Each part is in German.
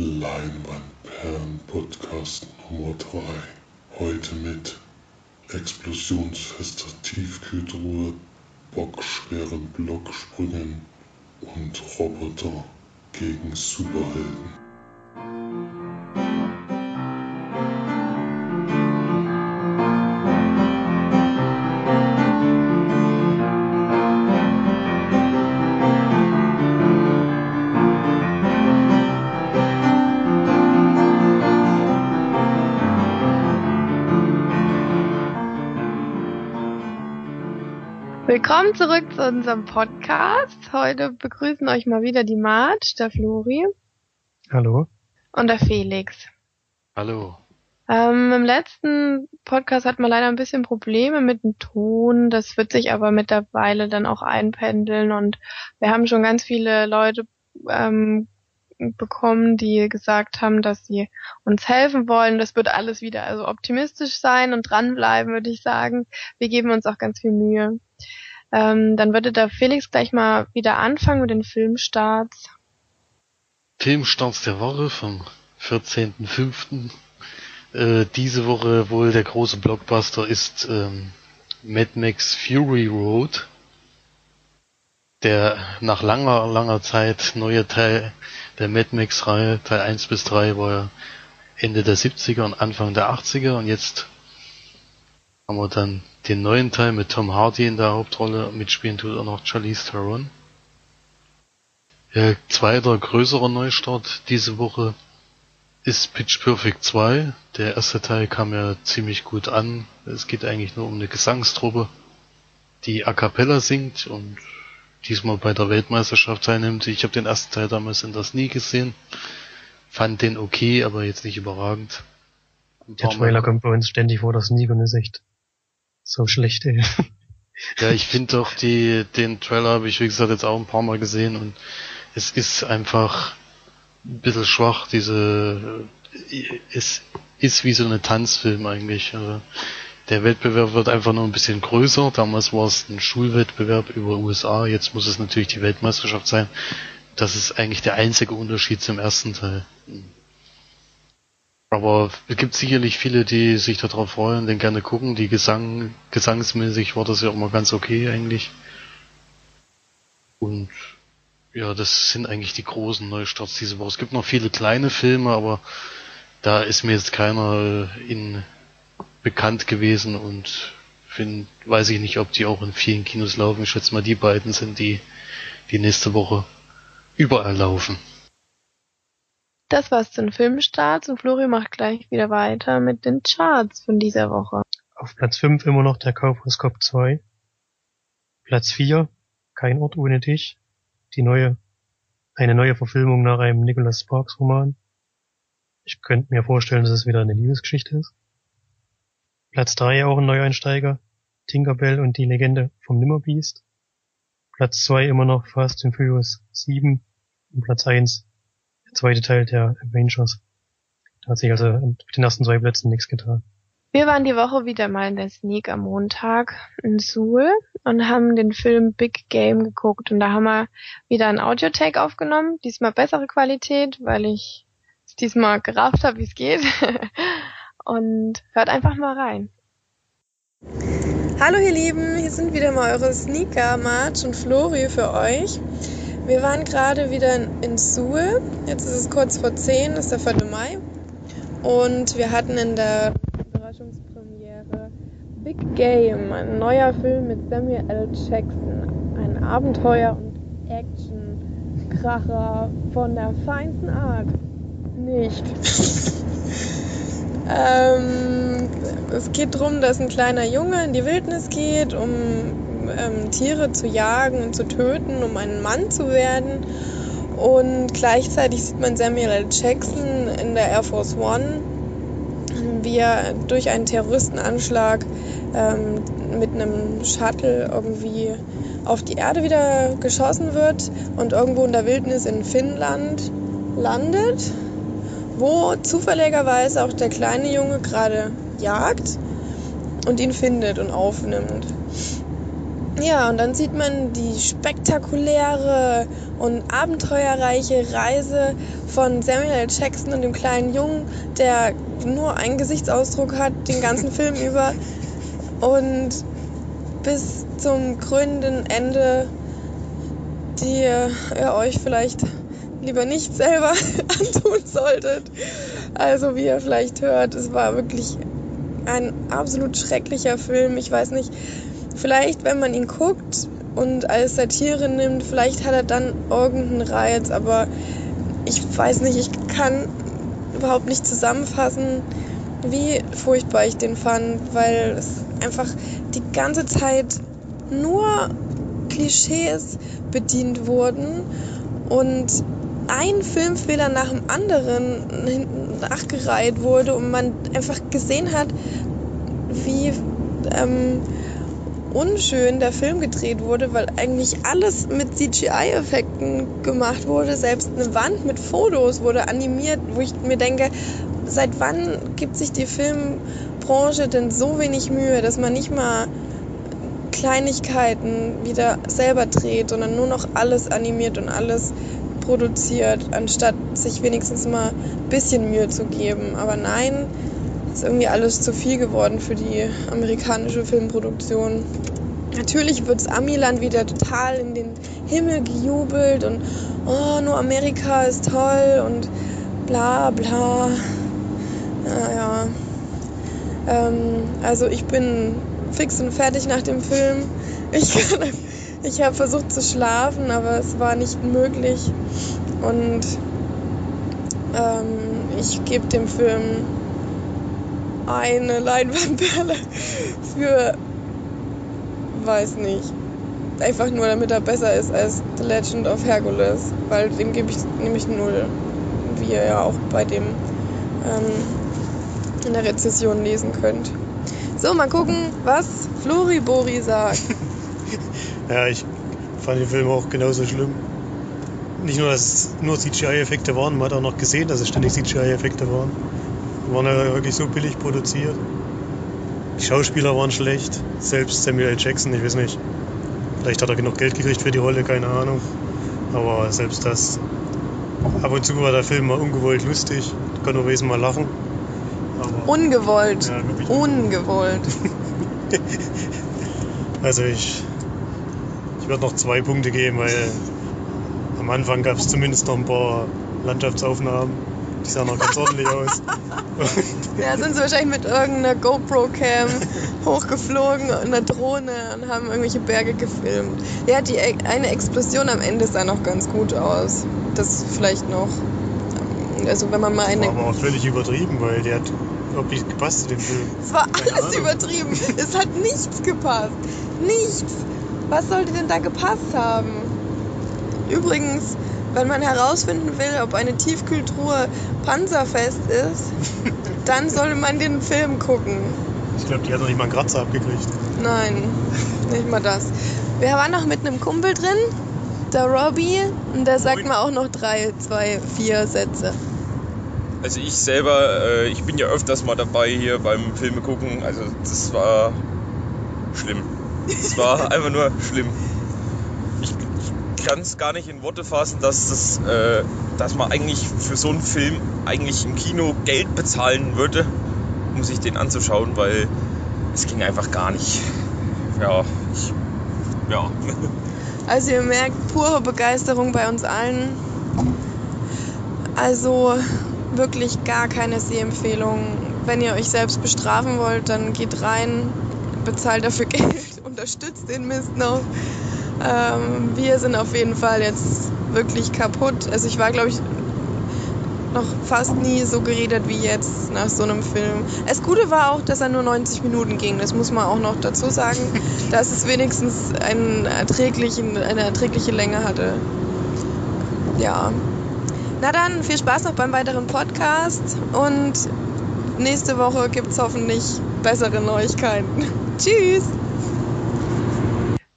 Leinwandperlen Podcast Nummer 3. Heute mit explosionsfester Tiefkühltruhe, bockschweren Blocksprüngen und Roboter gegen Superhelden. Willkommen zurück zu unserem Podcast. Heute begrüßen euch mal wieder die Marge, der Flori. Hallo. Und der Felix. Hallo. Ähm, Im letzten Podcast hatten wir leider ein bisschen Probleme mit dem Ton. Das wird sich aber mittlerweile dann auch einpendeln und wir haben schon ganz viele Leute ähm, bekommen, die gesagt haben, dass sie uns helfen wollen. Das wird alles wieder also optimistisch sein und dranbleiben, würde ich sagen. Wir geben uns auch ganz viel Mühe. Ähm, dann würde der Felix gleich mal wieder anfangen mit den Filmstarts. Filmstarts der Woche vom 14.05. Äh, diese Woche wohl der große Blockbuster ist ähm, Mad Max Fury Road. Der nach langer, langer Zeit neue Teil der Mad Max Reihe, Teil 1 bis 3 war ja Ende der 70er und Anfang der 80er und jetzt haben wir dann den neuen Teil mit Tom Hardy in der Hauptrolle. Mitspielen tut auch noch Charlize Theron. Ja, zweiter größerer Neustart diese Woche ist Pitch Perfect 2. Der erste Teil kam ja ziemlich gut an. Es geht eigentlich nur um eine Gesangstruppe, die A Cappella singt und diesmal bei der Weltmeisterschaft teilnimmt. Ich habe den ersten Teil damals in das nie gesehen. Fand den okay, aber jetzt nicht überragend. Der Trailer kommt bei uns ständig vor, das Sneak und ist echt so schlecht, ey. Ja, ich finde doch die, den Trailer habe ich wie gesagt jetzt auch ein paar Mal gesehen und es ist einfach ein bisschen schwach, diese, es ist wie so eine Tanzfilm eigentlich. Also der Wettbewerb wird einfach nur ein bisschen größer. Damals war es ein Schulwettbewerb über USA, jetzt muss es natürlich die Weltmeisterschaft sein. Das ist eigentlich der einzige Unterschied zum ersten Teil. Aber es gibt sicherlich viele, die sich darauf freuen, den gerne gucken. Die Gesang, gesangsmäßig war das ja auch mal ganz okay eigentlich. Und ja, das sind eigentlich die großen Neustarts diese Woche. Es gibt noch viele kleine Filme, aber da ist mir jetzt keiner in bekannt gewesen und find, weiß ich nicht, ob die auch in vielen Kinos laufen. Ich schätze mal, die beiden sind die, die nächste Woche überall laufen. Das war's zu den Filmstarts und Flori macht gleich wieder weiter mit den Charts von dieser Woche. Auf Platz 5 immer noch der Kaufhaus Cop 2. Platz 4, Kein Ort ohne dich. Die neue, eine neue Verfilmung nach einem Nicholas Sparks Roman. Ich könnte mir vorstellen, dass es wieder eine Liebesgeschichte ist. Platz 3 auch ein Neueinsteiger. Tinkerbell und die Legende vom Nimmerbeast. Platz 2 immer noch Fast and Furious 7. Und Platz 1 der zweite Teil der Avengers. Da hat sich also mit den ersten zwei Plätzen nichts getan. Wir waren die Woche wieder mal in der Sneak am Montag in Suhl und haben den Film Big Game geguckt und da haben wir wieder ein Audio-Take aufgenommen, diesmal bessere Qualität, weil ich es diesmal gerafft habe, wie es geht. und hört einfach mal rein. Hallo ihr Lieben, hier sind wieder mal eure Sneaker, March und Flori für euch. Wir waren gerade wieder in, Suhl. Jetzt ist es kurz vor 10, ist der 4. Mai. Und wir hatten in der Überraschungspremiere Big Game, ein neuer Film mit Samuel L. Jackson. Ein Abenteuer- und Action-Kracher von der feinsten Art. Nicht. ähm, es geht darum, dass ein kleiner Junge in die Wildnis geht, um ähm, Tiere zu jagen und zu töten, um ein Mann zu werden. Und gleichzeitig sieht man Samuel L. Jackson in der Air Force One, wie er durch einen Terroristenanschlag ähm, mit einem Shuttle irgendwie auf die Erde wieder geschossen wird und irgendwo in der Wildnis in Finnland landet, wo zufälligerweise auch der kleine Junge gerade jagt und ihn findet und aufnimmt. Ja, und dann sieht man die spektakuläre und abenteuerreiche Reise von Samuel L. Jackson und dem kleinen Jungen, der nur einen Gesichtsausdruck hat, den ganzen Film über. Und bis zum krönenden Ende, die ihr euch vielleicht lieber nicht selber antun solltet. Also wie ihr vielleicht hört, es war wirklich ein absolut schrecklicher Film. Ich weiß nicht, vielleicht wenn man ihn guckt und als Satire nimmt, vielleicht hat er dann irgendeinen Reiz, aber ich weiß nicht, ich kann überhaupt nicht zusammenfassen, wie furchtbar ich den fand, weil es einfach die ganze Zeit nur Klischees bedient wurden und ein Filmfehler nach dem anderen nachgereiht wurde und man einfach gesehen hat, wie ähm, unschön der Film gedreht wurde, weil eigentlich alles mit CGI-Effekten gemacht wurde. Selbst eine Wand mit Fotos wurde animiert, wo ich mir denke, seit wann gibt sich die Filmbranche denn so wenig Mühe, dass man nicht mal Kleinigkeiten wieder selber dreht, sondern nur noch alles animiert und alles produziert, anstatt sich wenigstens mal ein bisschen Mühe zu geben. Aber nein, ist irgendwie alles zu viel geworden für die amerikanische Filmproduktion. Natürlich wird das Amiland wieder total in den Himmel gejubelt und oh, nur Amerika ist toll und bla bla. Naja. Ähm, also ich bin fix und fertig nach dem Film. Ich, ich habe versucht zu schlafen, aber es war nicht möglich. Und ähm, ich gebe dem Film eine Leinwandperle für, weiß nicht, einfach nur damit er besser ist als The Legend of Hercules, weil dem gebe ich nämlich null, wie ihr ja auch bei dem ähm, in der Rezession lesen könnt. So, mal gucken, was Floribori sagt. ja, ich fand den Film auch genauso schlimm. Nicht nur, dass es nur CGI-Effekte waren, man hat auch noch gesehen, dass es ständig CGI-Effekte waren. Die waren ja wirklich so billig produziert. Die Schauspieler waren schlecht. Selbst Samuel L. Jackson, ich weiß nicht. Vielleicht hat er genug Geld gekriegt für die Rolle, keine Ahnung. Aber selbst das. Ab und zu war der Film mal ungewollt lustig. Ich konnte nur mal lachen. Aber ungewollt. Ja, ungewollt. also ich. Ich würde noch zwei Punkte geben, weil am Anfang gab es zumindest noch ein paar Landschaftsaufnahmen. Die sahen noch ganz ordentlich aus. ja, sind sie wahrscheinlich mit irgendeiner GoPro-Cam hochgeflogen und einer Drohne und haben irgendwelche Berge gefilmt. Ja, die e-, eine Explosion am Ende sah noch ganz gut aus. Das vielleicht noch. Also wenn man mal eine. Das war aber auch völlig übertrieben, weil der hat überhaupt nicht gepasst zu dem Film. Es war alles übertrieben. es hat nichts gepasst. Nichts. Was sollte denn da gepasst haben? Übrigens, wenn man herausfinden will, ob eine Tiefkühltruhe panzerfest ist, dann sollte man den Film gucken. Ich glaube, die hat noch nicht mal einen Kratzer abgekriegt. Nein, nicht mal das. Wir waren noch mit einem Kumpel drin, der Robbie, und der sagt mir auch noch drei, zwei, vier Sätze. Also ich selber, äh, ich bin ja öfters mal dabei hier beim Filme gucken. Also das war schlimm. Es war einfach nur schlimm kann es gar nicht in Worte fassen, dass, das, äh, dass man eigentlich für so einen Film eigentlich im Kino Geld bezahlen würde, um sich den anzuschauen, weil es ging einfach gar nicht. Ja, ich, ja. Also ihr merkt pure Begeisterung bei uns allen. Also wirklich gar keine Sehempfehlung. Wenn ihr euch selbst bestrafen wollt, dann geht rein, bezahlt dafür Geld, unterstützt den Mist noch. Ähm, wir sind auf jeden Fall jetzt wirklich kaputt. Also ich war, glaube ich, noch fast nie so geredet wie jetzt nach so einem Film. Das Gute war auch, dass er nur 90 Minuten ging. Das muss man auch noch dazu sagen, dass es wenigstens einen erträglichen, eine erträgliche Länge hatte. Ja. Na dann, viel Spaß noch beim weiteren Podcast und nächste Woche gibt es hoffentlich bessere Neuigkeiten. Tschüss!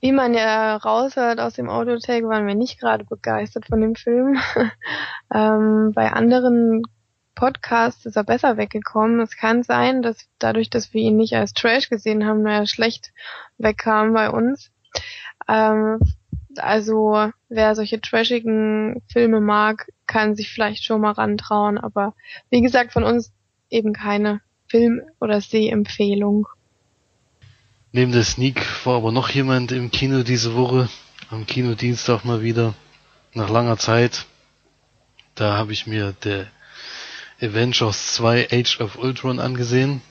Wie man ja raushört aus dem Audiotake, waren wir nicht gerade begeistert von dem Film. ähm, bei anderen Podcasts ist er besser weggekommen. Es kann sein, dass dadurch, dass wir ihn nicht als Trash gesehen haben, er schlecht wegkam bei uns. Ähm, also wer solche trashigen Filme mag, kann sich vielleicht schon mal rantrauen, aber wie gesagt, von uns eben keine Film- oder Sehempfehlung. Neben der Sneak war aber noch jemand im Kino diese Woche, am Kinodienstag mal wieder, nach langer Zeit. Da habe ich mir der Avengers 2 Age of Ultron angesehen.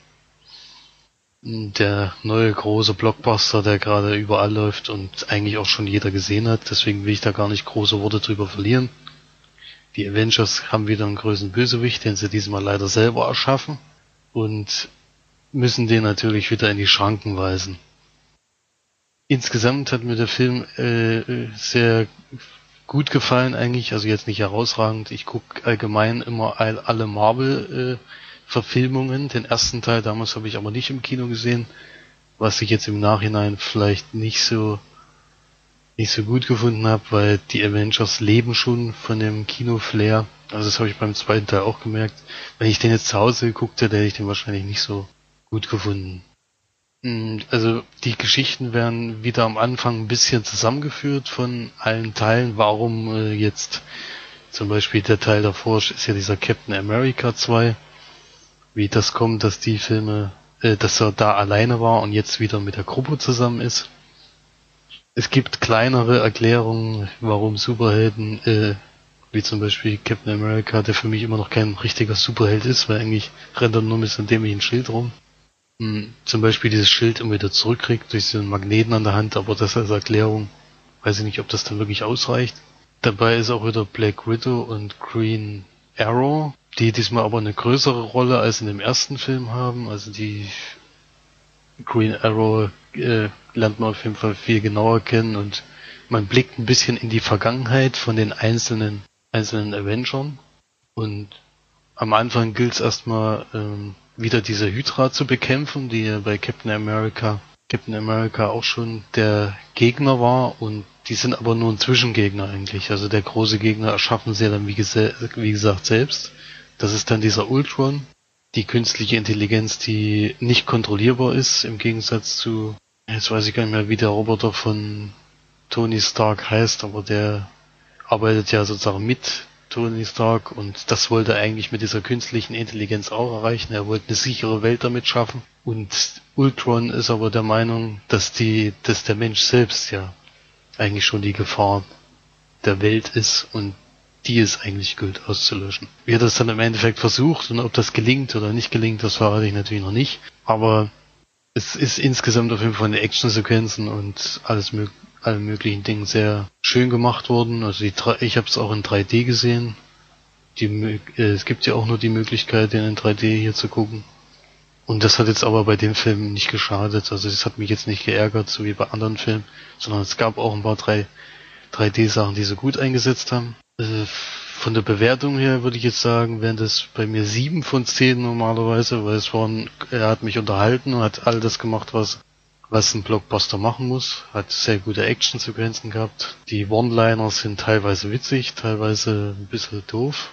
Der neue große Blockbuster, der gerade überall läuft und eigentlich auch schon jeder gesehen hat. Deswegen will ich da gar nicht große Worte drüber verlieren. Die Avengers haben wieder einen größeren Bösewicht, den sie diesmal leider selber erschaffen und müssen den natürlich wieder in die Schranken weisen. Insgesamt hat mir der Film äh, sehr gut gefallen eigentlich, also jetzt nicht herausragend. Ich gucke allgemein immer alle Marvel-Verfilmungen. Den ersten Teil damals habe ich aber nicht im Kino gesehen, was ich jetzt im Nachhinein vielleicht nicht so nicht so gut gefunden habe, weil die Avengers leben schon von dem Kino-Flair. Also das habe ich beim zweiten Teil auch gemerkt. Wenn ich den jetzt zu Hause geguckt hätte, hätte ich den wahrscheinlich nicht so gut gefunden. Hm, also die Geschichten werden wieder am Anfang ein bisschen zusammengeführt von allen Teilen. Warum äh, jetzt zum Beispiel der Teil davor ist ja dieser Captain America 2. Wie das kommt, dass die Filme, äh, dass er da alleine war und jetzt wieder mit der Gruppe zusammen ist. Es gibt kleinere Erklärungen, warum Superhelden, äh, wie zum Beispiel Captain America, der für mich immer noch kein richtiger Superheld ist, weil eigentlich rennt er nur mit so einem dämlichen Schild rum. Hm, zum Beispiel dieses Schild immer wieder zurückkriegt durch einen Magneten an der Hand, aber das als Erklärung weiß ich nicht, ob das dann wirklich ausreicht. Dabei ist auch wieder Black Widow und Green Arrow, die diesmal aber eine größere Rolle als in dem ersten Film haben. Also die Green Arrow äh, lernt man auf jeden Fall viel genauer kennen und man blickt ein bisschen in die Vergangenheit von den einzelnen einzelnen Avengern und am Anfang gilt es erstmal ähm, wieder diese Hydra zu bekämpfen, die ja bei Captain America, Captain America auch schon der Gegner war und die sind aber nur ein Zwischengegner eigentlich. Also der große Gegner erschaffen sie dann wie, wie gesagt selbst. Das ist dann dieser Ultron, die künstliche Intelligenz, die nicht kontrollierbar ist, im Gegensatz zu, jetzt weiß ich gar nicht mehr, wie der Roboter von Tony Stark heißt, aber der arbeitet ja sozusagen mit Tony Stark und das wollte er eigentlich mit dieser künstlichen Intelligenz auch erreichen. Er wollte eine sichere Welt damit schaffen und Ultron ist aber der Meinung, dass die, dass der Mensch selbst ja eigentlich schon die Gefahr der Welt ist und die es eigentlich gilt auszulöschen. Wie er das dann im Endeffekt versucht und ob das gelingt oder nicht gelingt, das verrate ich natürlich noch nicht. Aber es ist insgesamt auf jeden Fall eine Actionsequenzen und alles mögliche allen möglichen Dingen sehr schön gemacht worden. Also die, ich habe es auch in 3D gesehen. Die, äh, es gibt ja auch nur die Möglichkeit, den in 3D hier zu gucken. Und das hat jetzt aber bei dem Film nicht geschadet. Also das hat mich jetzt nicht geärgert, so wie bei anderen Filmen, sondern es gab auch ein paar 3, 3D-Sachen, die sie gut eingesetzt haben. Also von der Bewertung her würde ich jetzt sagen, wären das bei mir sieben von zehn normalerweise, weil es waren, er hat mich unterhalten und hat all das gemacht, was was ein Blockbuster machen muss. Hat sehr gute Actionsequenzen gehabt. Die One-Liner sind teilweise witzig, teilweise ein bisschen doof.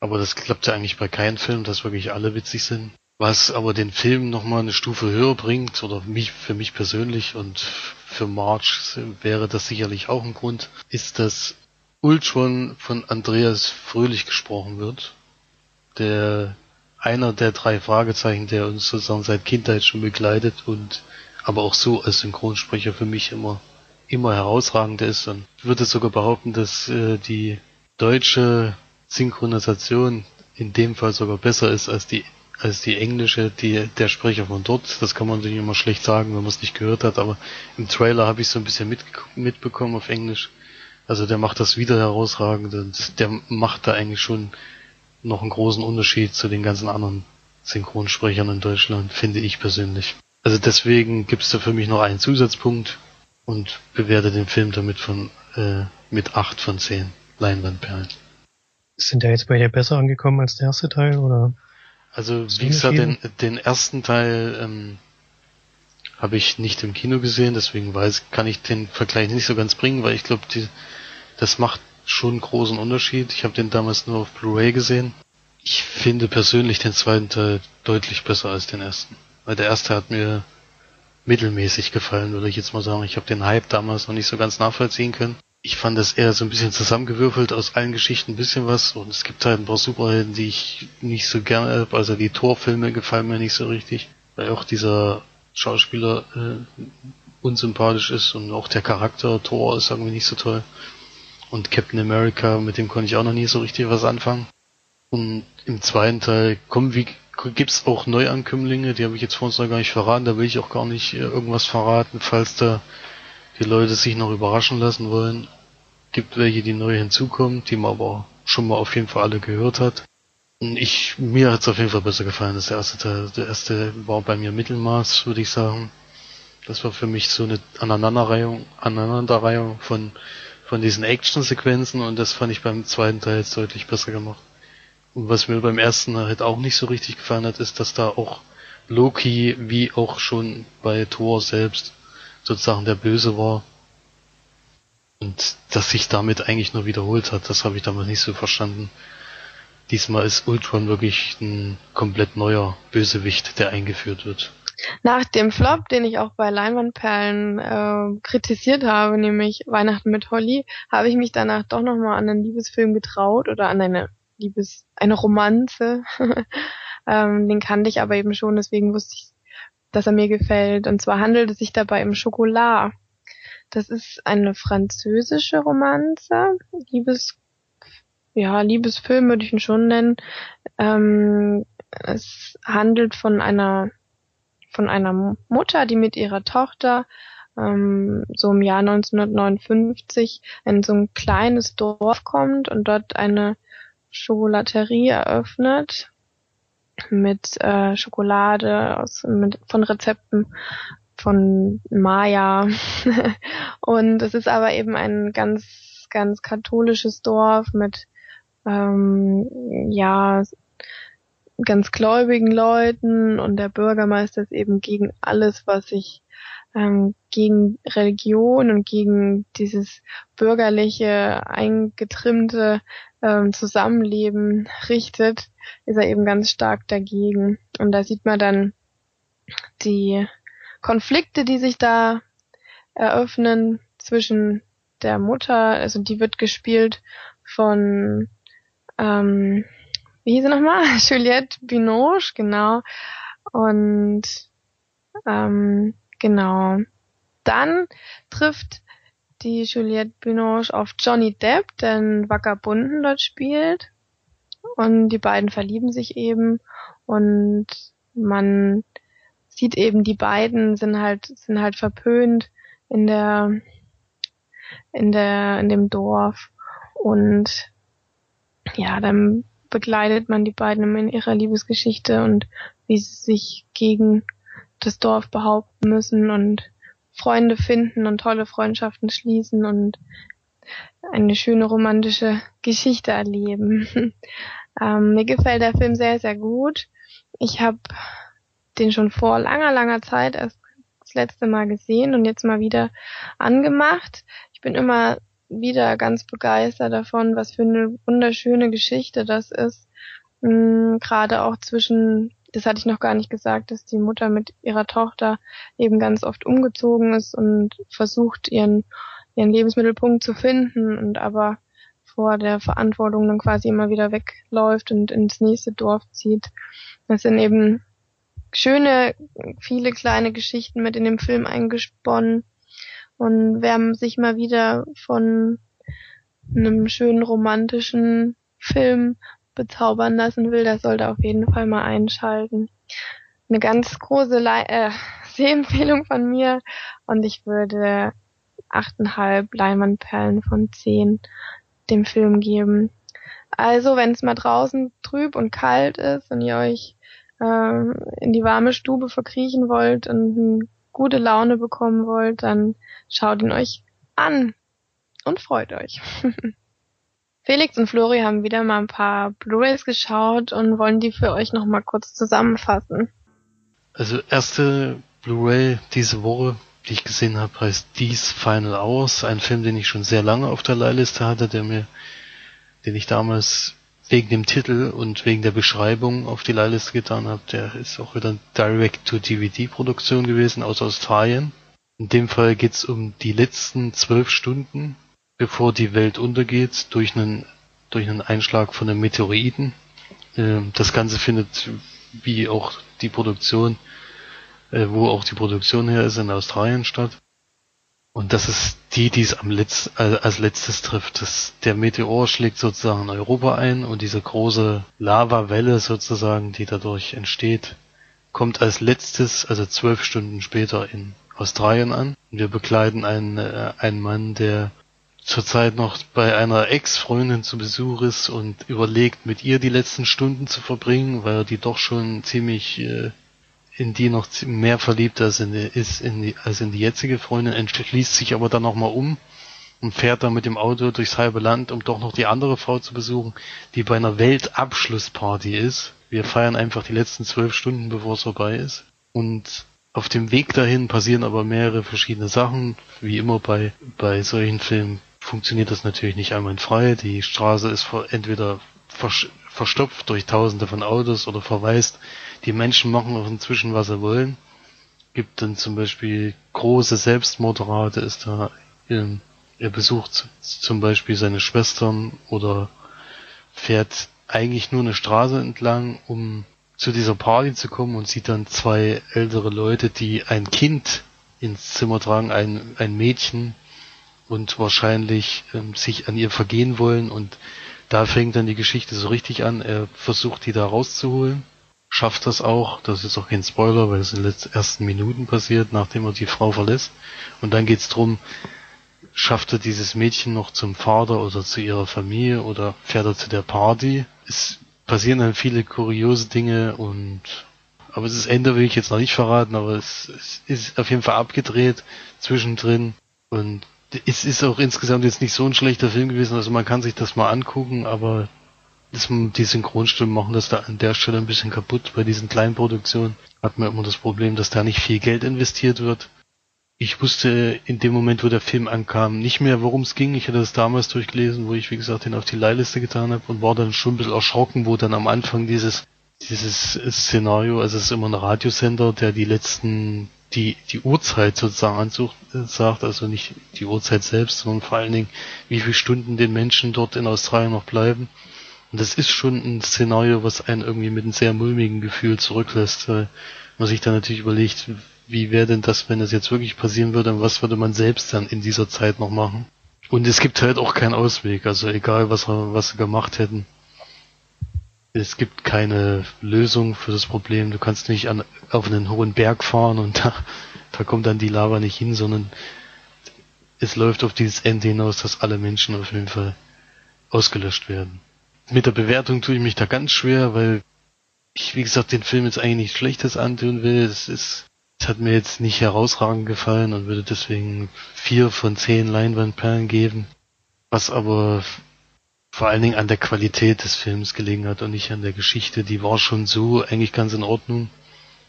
Aber das klappt ja eigentlich bei keinem Film, dass wirklich alle witzig sind. Was aber den Film nochmal eine Stufe höher bringt, oder mich, für mich persönlich und für March wäre das sicherlich auch ein Grund, ist, dass Ultron von Andreas Fröhlich gesprochen wird. Der einer der drei Fragezeichen, der uns sozusagen seit Kindheit schon begleitet und aber auch so als Synchronsprecher für mich immer immer herausragend ist und ich würde sogar behaupten, dass äh, die deutsche Synchronisation in dem Fall sogar besser ist als die als die englische, die der Sprecher von dort. Das kann man natürlich immer schlecht sagen, wenn man es nicht gehört hat, aber im Trailer habe ich so ein bisschen mit, mitbekommen auf Englisch. Also der macht das wieder herausragend und der macht da eigentlich schon noch einen großen Unterschied zu den ganzen anderen Synchronsprechern in Deutschland, finde ich persönlich. Also deswegen gibt es da für mich noch einen Zusatzpunkt und bewerte den Film damit von äh, mit 8 von 10 Leinwandperlen. Sind der jetzt bei dir besser angekommen als der erste Teil oder? Also wie gesagt, den, den ersten Teil ähm, habe ich nicht im Kino gesehen, deswegen weiß, kann ich den Vergleich nicht so ganz bringen, weil ich glaube, das macht schon einen großen Unterschied. Ich habe den damals nur auf Blu-ray gesehen. Ich finde persönlich den zweiten Teil deutlich besser als den ersten. Weil der erste hat mir mittelmäßig gefallen, würde ich jetzt mal sagen. Ich habe den Hype damals noch nicht so ganz nachvollziehen können. Ich fand das eher so ein bisschen zusammengewürfelt aus allen Geschichten ein bisschen was und es gibt halt ein paar Superhelden, die ich nicht so gerne habe. Also die Torfilme gefallen mir nicht so richtig, weil auch dieser Schauspieler äh, unsympathisch ist und auch der Charakter Thor ist irgendwie nicht so toll. Und Captain America, mit dem konnte ich auch noch nie so richtig was anfangen. Und im zweiten Teil kommen wie gibt's auch Neuankömmlinge, die habe ich jetzt vor uns noch gar nicht verraten, da will ich auch gar nicht äh, irgendwas verraten, falls da die Leute sich noch überraschen lassen wollen. Gibt welche, die neu hinzukommen, die man aber schon mal auf jeden Fall alle gehört hat. Ich, mir hat's auf jeden Fall besser gefallen der erste Teil. Der erste war bei mir Mittelmaß, würde ich sagen. Das war für mich so eine Aneinanderreihung, Aneinanderreihung von, von diesen Action-Sequenzen und das fand ich beim zweiten Teil jetzt deutlich besser gemacht. Und was mir beim ersten halt auch nicht so richtig gefallen hat, ist, dass da auch Loki, wie auch schon bei Thor selbst, sozusagen der Böse war. Und dass sich damit eigentlich nur wiederholt hat, das habe ich damals nicht so verstanden. Diesmal ist Ultron wirklich ein komplett neuer Bösewicht, der eingeführt wird. Nach dem Flop, den ich auch bei Leinwandperlen äh, kritisiert habe, nämlich Weihnachten mit Holly, habe ich mich danach doch nochmal an einen Liebesfilm getraut oder an eine Liebes, eine Romanze. ähm, den kannte ich aber eben schon, deswegen wusste ich, dass er mir gefällt. Und zwar handelt es sich dabei um Schokolade. Das ist eine französische Romanze, Liebes, ja, Liebesfilm würde ich ihn schon nennen. Ähm, es handelt von einer von einer Mutter, die mit ihrer Tochter ähm, so im Jahr 1959 in so ein kleines Dorf kommt und dort eine Schokolaterie eröffnet mit äh, Schokolade aus, mit, von Rezepten von Maya. und es ist aber eben ein ganz, ganz katholisches Dorf mit ähm, ja ganz gläubigen Leuten und der Bürgermeister ist eben gegen alles, was sich ähm, gegen Religion und gegen dieses bürgerliche, eingetrimmte ähm, Zusammenleben richtet, ist er eben ganz stark dagegen. Und da sieht man dann die Konflikte, die sich da eröffnen zwischen der Mutter, also die wird gespielt von ähm, wie hieß sie nochmal? Juliette Binoche, genau. Und ähm, genau. Dann trifft die Juliette Binoche auf Johnny Depp, der einen Vagabunden dort spielt. Und die beiden verlieben sich eben und man sieht eben, die beiden sind halt, sind halt verpönt in der, in der, in dem Dorf. Und ja, dann begleitet man die beiden in ihrer Liebesgeschichte und wie sie sich gegen das Dorf behaupten müssen und Freunde finden und tolle Freundschaften schließen und eine schöne romantische Geschichte erleben. ähm, mir gefällt der Film sehr, sehr gut. Ich habe den schon vor langer, langer Zeit erst das letzte Mal gesehen und jetzt mal wieder angemacht. Ich bin immer wieder ganz begeistert davon, was für eine wunderschöne Geschichte das ist. Mhm, Gerade auch zwischen, das hatte ich noch gar nicht gesagt, dass die Mutter mit ihrer Tochter eben ganz oft umgezogen ist und versucht, ihren, ihren Lebensmittelpunkt zu finden und aber vor der Verantwortung dann quasi immer wieder wegläuft und ins nächste Dorf zieht. Das sind eben schöne, viele kleine Geschichten mit in dem Film eingesponnen und wer sich mal wieder von einem schönen romantischen Film bezaubern lassen will, der sollte auf jeden Fall mal einschalten. Eine ganz große Le äh, Sehempfehlung von mir und ich würde achteinhalb Leinwandperlen von zehn dem Film geben. Also, wenn es mal draußen trüb und kalt ist und ihr euch äh, in die warme Stube verkriechen wollt und gute Laune bekommen wollt, dann schaut ihn euch an und freut euch. Felix und Flori haben wieder mal ein paar Blu-rays geschaut und wollen die für euch nochmal kurz zusammenfassen. Also erste Blu-ray diese Woche, die ich gesehen habe, heißt These Final Hours, ein Film, den ich schon sehr lange auf der Leihliste hatte, der mir, den ich damals wegen dem Titel und wegen der Beschreibung auf die Leihliste getan habe, der ist auch wieder Direct-to-DVD-Produktion gewesen aus Australien. In dem Fall geht's um die letzten zwölf Stunden, bevor die Welt untergeht, durch einen, durch einen Einschlag von einem Meteoriten. Ähm, das Ganze findet, wie auch die Produktion, äh, wo auch die Produktion her ist, in Australien statt. Und das ist die, die es am Letz, äh, als letztes trifft. Das, der Meteor schlägt sozusagen in Europa ein und diese große Lavawelle sozusagen, die dadurch entsteht, kommt als letztes, also zwölf Stunden später in Australien an. Wir begleiten einen, äh, einen Mann, der zurzeit noch bei einer Ex-Freundin zu Besuch ist und überlegt, mit ihr die letzten Stunden zu verbringen, weil er die doch schon ziemlich äh, in die noch mehr verliebt als in die, ist in die, als in die jetzige Freundin, entschließt sich aber dann nochmal um und fährt dann mit dem Auto durchs halbe Land, um doch noch die andere Frau zu besuchen, die bei einer Weltabschlussparty ist. Wir feiern einfach die letzten zwölf Stunden, bevor es vorbei ist. Und auf dem Weg dahin passieren aber mehrere verschiedene Sachen. Wie immer bei, bei solchen Filmen funktioniert das natürlich nicht einwandfrei. Die Straße ist entweder verstopft durch tausende von Autos oder verwaist die Menschen machen auch inzwischen, was sie wollen. Gibt dann zum Beispiel große Selbstmordrate, ist da, ähm, er besucht zum Beispiel seine Schwestern oder fährt eigentlich nur eine Straße entlang, um zu dieser Party zu kommen und sieht dann zwei ältere Leute, die ein Kind ins Zimmer tragen, ein, ein Mädchen und wahrscheinlich ähm, sich an ihr vergehen wollen und da fängt dann die Geschichte so richtig an. Er versucht die da rauszuholen schafft das auch. Das ist auch kein Spoiler, weil es in den ersten Minuten passiert, nachdem er die Frau verlässt. Und dann geht's drum, schafft er dieses Mädchen noch zum Vater oder zu ihrer Familie oder fährt er zu der Party. Es passieren dann viele kuriose Dinge und aber das Ende will ich jetzt noch nicht verraten, aber es, es ist auf jeden Fall abgedreht zwischendrin und es ist auch insgesamt jetzt nicht so ein schlechter Film gewesen, also man kann sich das mal angucken, aber das, die Synchronstimmen machen das da an der Stelle ein bisschen kaputt. Bei diesen kleinen Produktionen hat man immer das Problem, dass da nicht viel Geld investiert wird. Ich wusste in dem Moment, wo der Film ankam, nicht mehr, worum es ging. Ich hatte das damals durchgelesen, wo ich, wie gesagt, den auf die Leihliste getan habe und war dann schon ein bisschen erschrocken, wo dann am Anfang dieses, dieses Szenario, also es ist immer ein Radiosender, der die letzten, die, die Uhrzeit sozusagen ansucht, sagt, also nicht die Uhrzeit selbst, sondern vor allen Dingen, wie viele Stunden den Menschen dort in Australien noch bleiben. Und das ist schon ein Szenario, was einen irgendwie mit einem sehr mulmigen Gefühl zurücklässt, weil man sich dann natürlich überlegt, wie wäre denn das, wenn das jetzt wirklich passieren würde und was würde man selbst dann in dieser Zeit noch machen? Und es gibt halt auch keinen Ausweg, also egal was was sie gemacht hätten. Es gibt keine Lösung für das Problem. Du kannst nicht an, auf einen hohen Berg fahren und da, da kommt dann die Lava nicht hin, sondern es läuft auf dieses Ende hinaus, dass alle Menschen auf jeden Fall ausgelöscht werden mit der Bewertung tue ich mich da ganz schwer, weil ich, wie gesagt, den Film jetzt eigentlich nichts Schlechtes antun will. Es ist, es hat mir jetzt nicht herausragend gefallen und würde deswegen vier von zehn Leinwandperlen geben. Was aber vor allen Dingen an der Qualität des Films gelegen hat und nicht an der Geschichte. Die war schon so eigentlich ganz in Ordnung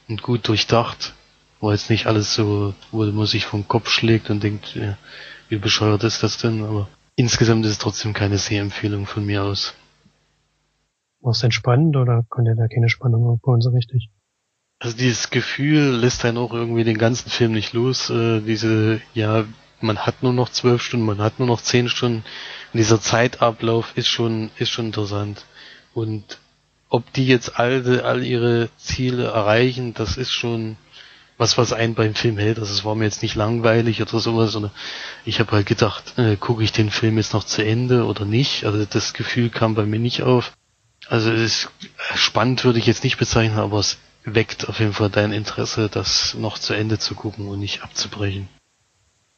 und gut durchdacht. War jetzt nicht alles so, wo man sich vom Kopf schlägt und denkt, ja, wie bescheuert ist das denn? Aber insgesamt ist es trotzdem keine Sehempfehlung von mir aus. War es denn spannend oder konnte da keine Spannung aufbauen so richtig? Also dieses Gefühl lässt einen auch irgendwie den ganzen Film nicht los. Äh, diese, ja, man hat nur noch zwölf Stunden, man hat nur noch zehn Stunden. Und dieser Zeitablauf ist schon, ist schon interessant. Und ob die jetzt alle, all ihre Ziele erreichen, das ist schon was, was einen beim Film hält. Also es war mir jetzt nicht langweilig oder sowas, sondern ich habe halt gedacht, äh, gucke ich den Film jetzt noch zu Ende oder nicht. Also das Gefühl kam bei mir nicht auf. Also es ist spannend würde ich jetzt nicht bezeichnen, aber es weckt auf jeden Fall dein Interesse, das noch zu Ende zu gucken und nicht abzubrechen.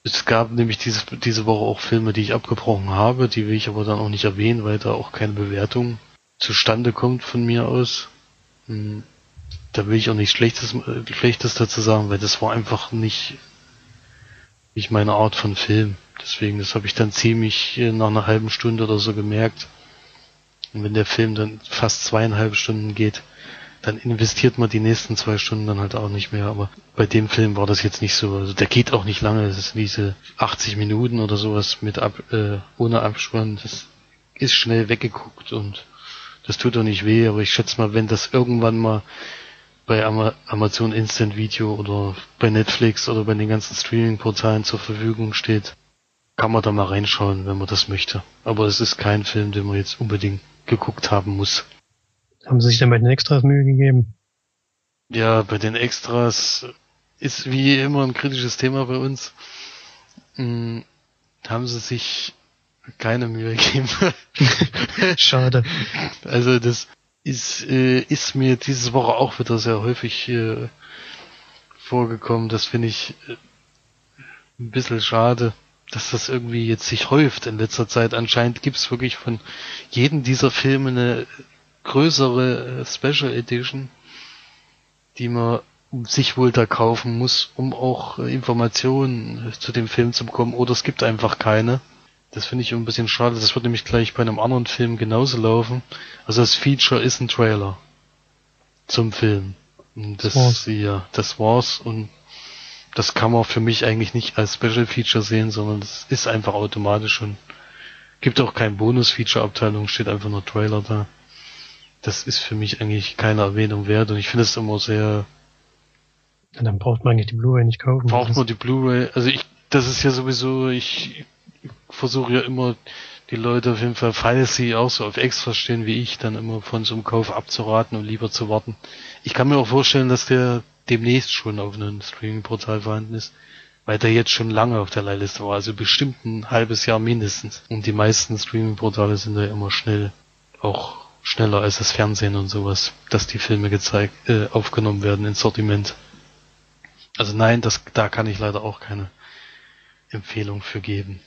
Es gab nämlich diese, diese Woche auch Filme, die ich abgebrochen habe, die will ich aber dann auch nicht erwähnen, weil da auch keine Bewertung zustande kommt von mir aus. Hm, da will ich auch nichts Schlechtes, Schlechtes dazu sagen, weil das war einfach nicht, nicht meine Art von Film. Deswegen, das habe ich dann ziemlich äh, nach einer halben Stunde oder so gemerkt und wenn der Film dann fast zweieinhalb Stunden geht, dann investiert man die nächsten zwei Stunden dann halt auch nicht mehr. Aber bei dem Film war das jetzt nicht so. Also der geht auch nicht lange. Das ist diese 80 Minuten oder sowas mit ab, äh, ohne Abspann. Das ist schnell weggeguckt und Das tut doch nicht weh, aber ich schätze mal, wenn das irgendwann mal bei Ama Amazon Instant Video oder bei Netflix oder bei den ganzen Streaming-Portalen zur Verfügung steht, kann man da mal reinschauen, wenn man das möchte. Aber es ist kein Film, den man jetzt unbedingt geguckt haben muss. Haben Sie sich denn bei den Extras Mühe gegeben? Ja, bei den Extras ist wie immer ein kritisches Thema bei uns. Hm, haben sie sich keine Mühe gegeben. Schade. Also das ist, äh, ist mir diese Woche auch wieder sehr häufig äh, vorgekommen. Das finde ich äh, ein bisschen schade, dass das irgendwie jetzt sich häuft in letzter Zeit. Anscheinend gibt's wirklich von jedem dieser Filme eine größere äh, Special Edition, die man sich wohl da kaufen muss, um auch äh, Informationen zu dem Film zu bekommen. Oder es gibt einfach keine. Das finde ich ein bisschen schade. Das wird nämlich gleich bei einem anderen Film genauso laufen. Also das Feature ist ein Trailer zum Film. Und das, war's. ja, das war's. Und das kann man für mich eigentlich nicht als Special Feature sehen, sondern es ist einfach automatisch und gibt auch kein Bonus-Feature-Abteilung, steht einfach nur Trailer da. Das ist für mich eigentlich keine Erwähnung wert und ich finde es immer sehr Ja, dann braucht man eigentlich die Blu-ray nicht kaufen. braucht man die Blu-ray. Also ich, das ist ja sowieso, ich versuche ja immer die Leute auf jeden Fall, falls sie auch so auf Extras stehen wie ich, dann immer von so einem Kauf abzuraten und lieber zu warten. Ich kann mir auch vorstellen, dass der demnächst schon auf einem Streaming-Portal vorhanden ist, weil der jetzt schon lange auf der Leihliste war, also bestimmt ein halbes Jahr mindestens. Und die meisten Streaming-Portale sind ja immer schnell, auch schneller als das Fernsehen und sowas, dass die Filme gezeigt, äh, aufgenommen werden ins Sortiment. Also nein, das, da kann ich leider auch keine Empfehlung für geben.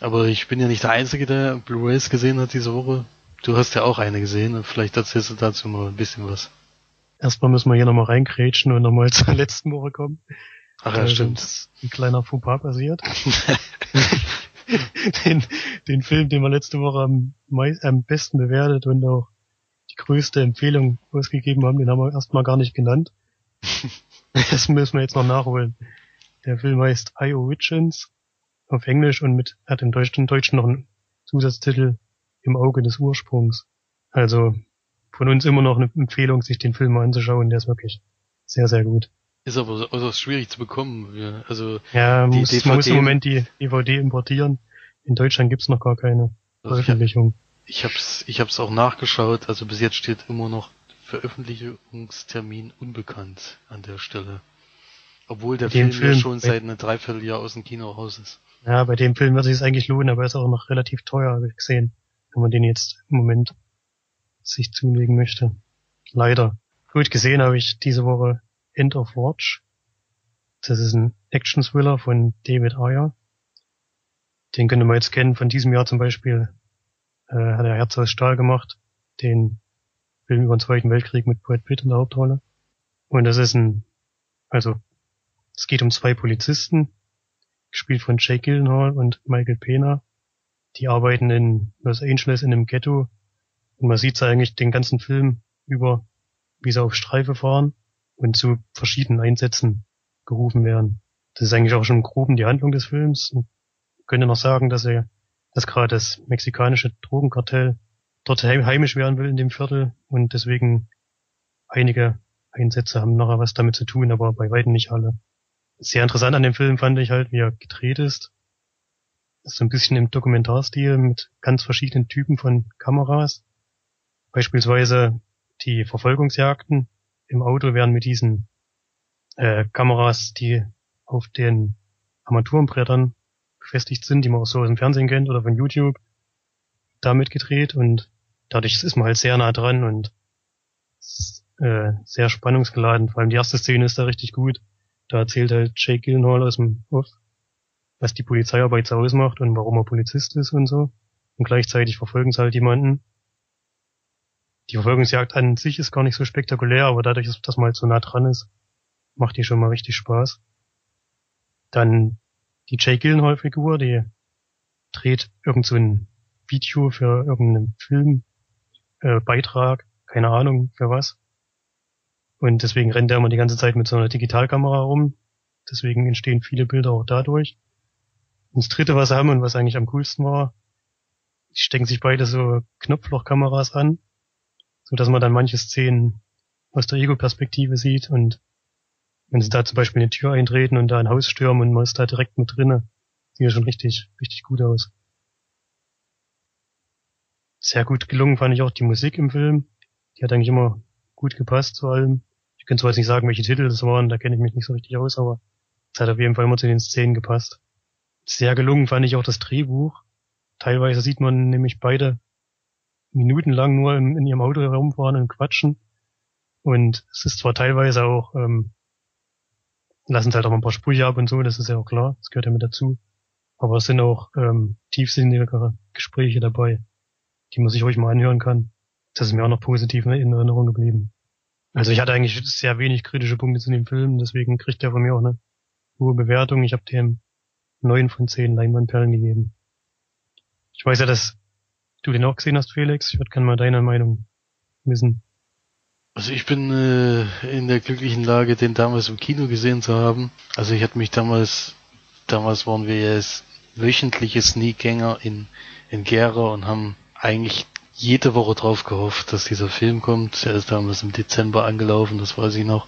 Aber ich bin ja nicht der Einzige, der Blu-rays gesehen hat diese Woche. Du hast ja auch eine gesehen und vielleicht erzählst du dazu mal ein bisschen was. Erstmal müssen wir hier nochmal reinkrätschen und nochmal zur letzten Woche kommen. Ach ja, stimmt. Ein kleiner Fauxpas passiert. den, den Film, den wir letzte Woche am, mei- am besten bewertet und auch die größte Empfehlung ausgegeben haben, den haben wir erstmal gar nicht genannt. Das müssen wir jetzt noch nachholen. Der Film heißt I Origins auf Englisch und mit, hat im Deutschen, im Deutschen noch einen Zusatztitel Im Auge des Ursprungs. Also von uns immer noch eine Empfehlung, sich den Film mal anzuschauen. Der ist wirklich sehr, sehr gut. Ist aber also schwierig zu bekommen. Also, Ja, muss, man muss im DVD Moment die DVD importieren. In Deutschland gibt's noch gar keine also ich, hab, Veröffentlichung. ich hab's, ich hab's auch nachgeschaut. Also bis jetzt steht immer noch Veröffentlichungstermin unbekannt an der Stelle. Obwohl der Den Film, ja Film- schon seit einem Dreivierteljahr aus dem Kino raus ist. Ja, bei dem Film wird es sich eigentlich lohnen, aber er ist auch noch relativ teuer, habe ich gesehen, wenn man den jetzt im Moment sich zulegen möchte. Leider. Gut gesehen habe ich diese Woche End of Watch. Das ist ein Action-Thriller von David Ayer. Den könnte man jetzt kennen von diesem Jahr zum Beispiel. Äh, hat er Herz aus Stahl gemacht. Den Film über den Zweiten Weltkrieg mit Brad Pitt in der Hauptrolle. Und das ist ein, also, es geht um zwei Polizisten, gespielt von Jake Gyllenhaal und Michael Pena. Die arbeiten in Los Angeles in einem Ghetto und man sieht sie eigentlich den ganzen Film über, wie sie auf Streife fahren und zu verschiedenen Einsätzen gerufen werden. Das ist eigentlich auch schon grob die Handlung des Films. Ich könnte noch sagen, dass er, dass gerade das mexikanische Drogenkartell dort heim- heimisch werden will in dem Viertel und deswegen einige Einsätze haben nachher was damit zu tun, aber bei weitem nicht alle sehr interessant an dem Film fand ich halt, wie er gedreht ist so ein bisschen im Dokumentarstil mit ganz verschiedenen Typen von Kameras. Beispielsweise die Verfolgungsjagden im Auto werden mit diesen äh, Kameras, die auf den Armaturenbrettern befestigt sind, die man auch so aus dem Fernsehen kennt oder von YouTube, damit gedreht und dadurch ist man halt sehr nah dran und äh, sehr spannungsgeladen. Vor allem die erste Szene ist da richtig gut. Da erzählt halt Jake Gyllenhaal aus dem Off, was die Polizeiarbeit so ausmacht und warum er Polizist ist und so. Und gleichzeitig verfolgen sie halt jemanden. Die Verfolgungsjagd an sich ist gar nicht so spektakulär, aber dadurch, dass man halt so nah dran ist, macht die schon mal richtig Spaß. Dann die Jake Gyllenhaal-Figur, die dreht irgend so ein Video für irgendeinen Film, äh, Beitrag, keine Ahnung für was. Und deswegen rennt er immer die ganze Zeit mit so einer Digitalkamera rum. Deswegen entstehen viele Bilder auch dadurch. Und das dritte, was sie haben und was eigentlich am coolsten war, die stecken sich beide so Knopflochkameras an, so dass man dann manche Szenen aus der Ego-Perspektive sieht und wenn sie da zum Beispiel eine Tür eintreten und da ein Haus stürmen und man ist da direkt mit drinne, sieht ja schon richtig, richtig gut aus. Sehr gut gelungen fand ich auch die Musik im Film. Die hat eigentlich immer gut gepasst zu allem. Ich könnte zwar jetzt nicht sagen, welche Titel das waren, da kenne ich mich nicht so richtig aus, aber es hat auf jeden Fall immer zu den Szenen gepasst. Sehr gelungen fand ich auch das Drehbuch. Teilweise sieht man nämlich beide minutenlang nur in, in ihrem Auto herumfahren und quatschen. Und es ist zwar teilweise auch, ähm, lassen halt auch ein paar Sprüche ab und so, das ist ja auch klar, das gehört ja mit dazu. Aber es sind auch ähm, tiefsinnigere Gespräche dabei, die man sich ruhig mal anhören kann. Das ist mir auch noch positiv in Erinnerung geblieben. Also ich hatte eigentlich sehr wenig kritische Punkte zu dem Film, deswegen kriegt er von mir auch eine hohe Bewertung. Ich habe dem neun von zehn Leinwandperlen gegeben. Ich weiß ja, dass du den auch gesehen hast, Felix. Ich würde gerne mal deine Meinung wissen. Also ich bin äh, in der glücklichen Lage, den damals im Kino gesehen zu haben. Also ich hatte mich damals, damals waren wir ja wöchentliche Sneakgänger in, in Gera und haben eigentlich jede Woche drauf gehofft, dass dieser Film kommt. Er ist damals im Dezember angelaufen, das weiß ich noch.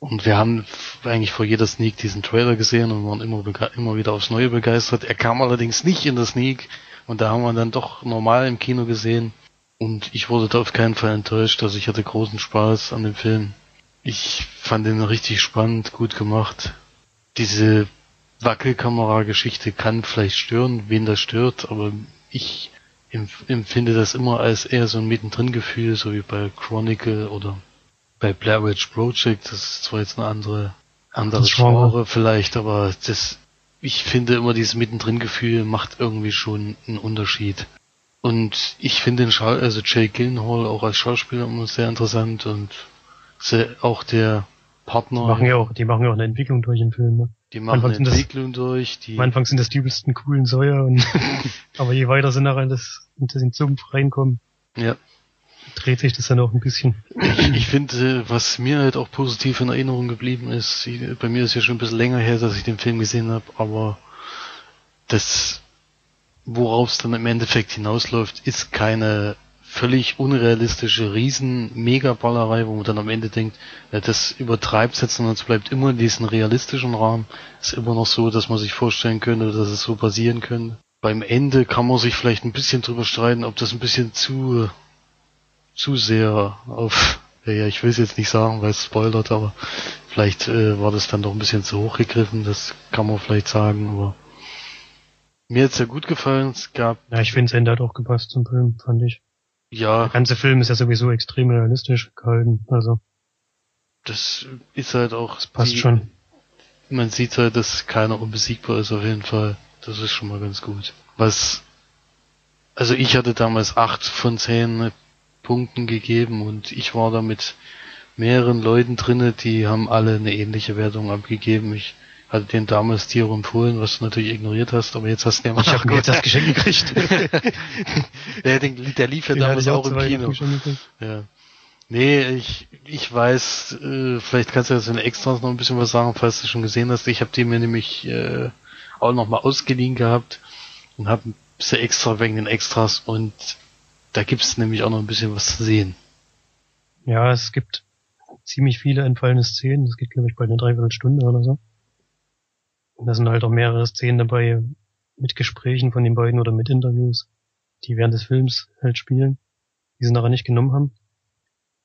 Und wir haben eigentlich vor jeder Sneak diesen Trailer gesehen und waren immer, immer wieder aufs Neue begeistert. Er kam allerdings nicht in der Sneak und da haben wir dann doch normal im Kino gesehen. Und ich wurde da auf keinen Fall enttäuscht. Also ich hatte großen Spaß an dem Film. Ich fand ihn richtig spannend, gut gemacht. Diese Wackelkamera-Geschichte kann vielleicht stören, wen das stört, aber ich empfinde das immer als eher so ein Mittendrin-Gefühl, so wie bei Chronicle oder bei Blair Witch Project. Das ist zwar jetzt eine andere, andere Genre vielleicht, aber das, ich finde immer dieses Mittendrin-Gefühl macht irgendwie schon einen Unterschied. Und ich finde den Schau also Jay Gillenhall auch als Schauspieler immer sehr interessant und sehr, auch der Partner. Die machen ja auch, die machen ja auch eine Entwicklung durch im Film. Ne? Die machen eine Entwicklung das, durch. Die am Anfang sind das die übelsten coolen Säuer und aber je weiter sie nachher in das, in den Sumpf reinkommen, ja. Dreht sich das dann auch ein bisschen. Ich, ich finde, was mir halt auch positiv in Erinnerung geblieben ist, bei mir ist ja schon ein bisschen länger her, dass ich den Film gesehen habe, aber das worauf es dann im Endeffekt hinausläuft, ist keine völlig unrealistische Riesen-Megaballerei, wo man dann am Ende denkt, ja, das übertreibt jetzt, sondern es bleibt immer in diesem realistischen Rahmen. Ist immer noch so, dass man sich vorstellen könnte, dass es so passieren könnte. Beim Ende kann man sich vielleicht ein bisschen drüber streiten, ob das ein bisschen zu, zu sehr auf, ja, ich will es jetzt nicht sagen, weil es spoilert, aber vielleicht äh, war das dann doch ein bisschen zu hoch gegriffen, das kann man vielleicht sagen, aber mir hat's ja gut gefallen. Es gab. Ja, ich finde, es Ende hat auch gepasst zum Film, fand ich. Ja. Der ganze Film ist ja sowieso extrem realistisch gehalten, also. Das ist halt auch. Das passt die, schon. Man sieht halt, dass keiner unbesiegbar ist auf jeden Fall. Das ist schon mal ganz gut. Was, also ich hatte damals acht von zehn Punkten gegeben und ich war da mit mehreren Leuten drinne, die haben alle eine ähnliche Wertung abgegeben. Ich hatte den damals dir empfohlen, was du natürlich ignoriert hast, aber jetzt hast du ja mal Ich habe mir jetzt das Geschenk gekriegt. der, den, der lief ja den damals auch, auch im Kino. Ja. Nee, ich, ich weiß, äh, vielleicht kannst du jetzt in Extras noch ein bisschen was sagen, falls du schon gesehen hast. Ich habe die mir nämlich äh, auch nochmal ausgeliehen gehabt und habe extra wegen den Extras und da gibt's nämlich auch noch ein bisschen was zu sehen. Ja, es gibt ziemlich viele entfallene Szenen. Das geht, glaube ich, bei einer Dreiviertelstunde oder so. Und da sind halt auch mehrere Szenen dabei mit Gesprächen von den beiden oder mit Interviews, die während des Films halt spielen, die sie nachher nicht genommen haben.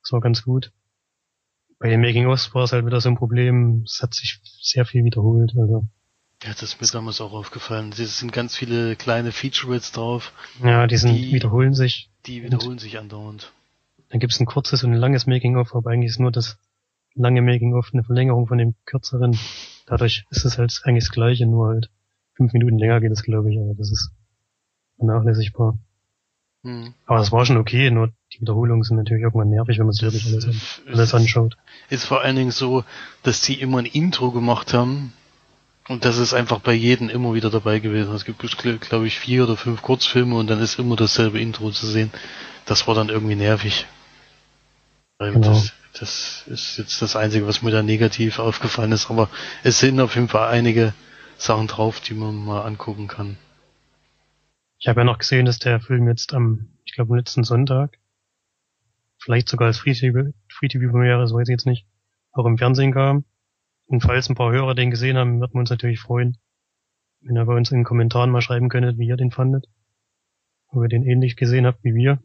Das war ganz gut. Bei den Making-ofs war es halt wieder so ein Problem, es hat sich sehr viel wiederholt, also. Ja, das ist mir damals auch aufgefallen. Es sind ganz viele kleine Featurettes drauf. Ja, die, sind, die wiederholen sich. Die wiederholen sich andauernd. Dann gibt's ein kurzes und ein langes Making-of, aber eigentlich ist nur das lange Making-of eine Verlängerung von dem kürzeren. Dadurch ist es halt eigentlich das gleiche, nur halt fünf Minuten länger geht es, glaube ich, aber das ist vernachlässigbar. Hm. Aber das war schon okay, nur die Wiederholungen sind natürlich irgendwann nervig, wenn man sich wirklich alles, alles anschaut. Ist vor allen Dingen so, dass sie immer ein Intro gemacht haben und das ist einfach bei jedem immer wieder dabei gewesen. Es gibt, glaube ich, vier oder fünf Kurzfilme und dann ist immer dasselbe Intro zu sehen. Das war dann irgendwie nervig. Genau. Das, das ist jetzt das Einzige, was mir da negativ aufgefallen ist, aber es sind auf jeden Fall einige Sachen drauf, die man mal angucken kann. Ich habe ja noch gesehen, dass der Film jetzt am, ich glaube, letzten Sonntag vielleicht sogar als Free-TV-Premiere, das weiß ich jetzt nicht, auch im Fernsehen kam. Und falls ein paar Hörer den gesehen haben, würden wir uns natürlich freuen, wenn ihr bei uns in den Kommentaren mal schreiben könntet, wie ihr den fandet. Ob ihr den ähnlich gesehen habt wie wir.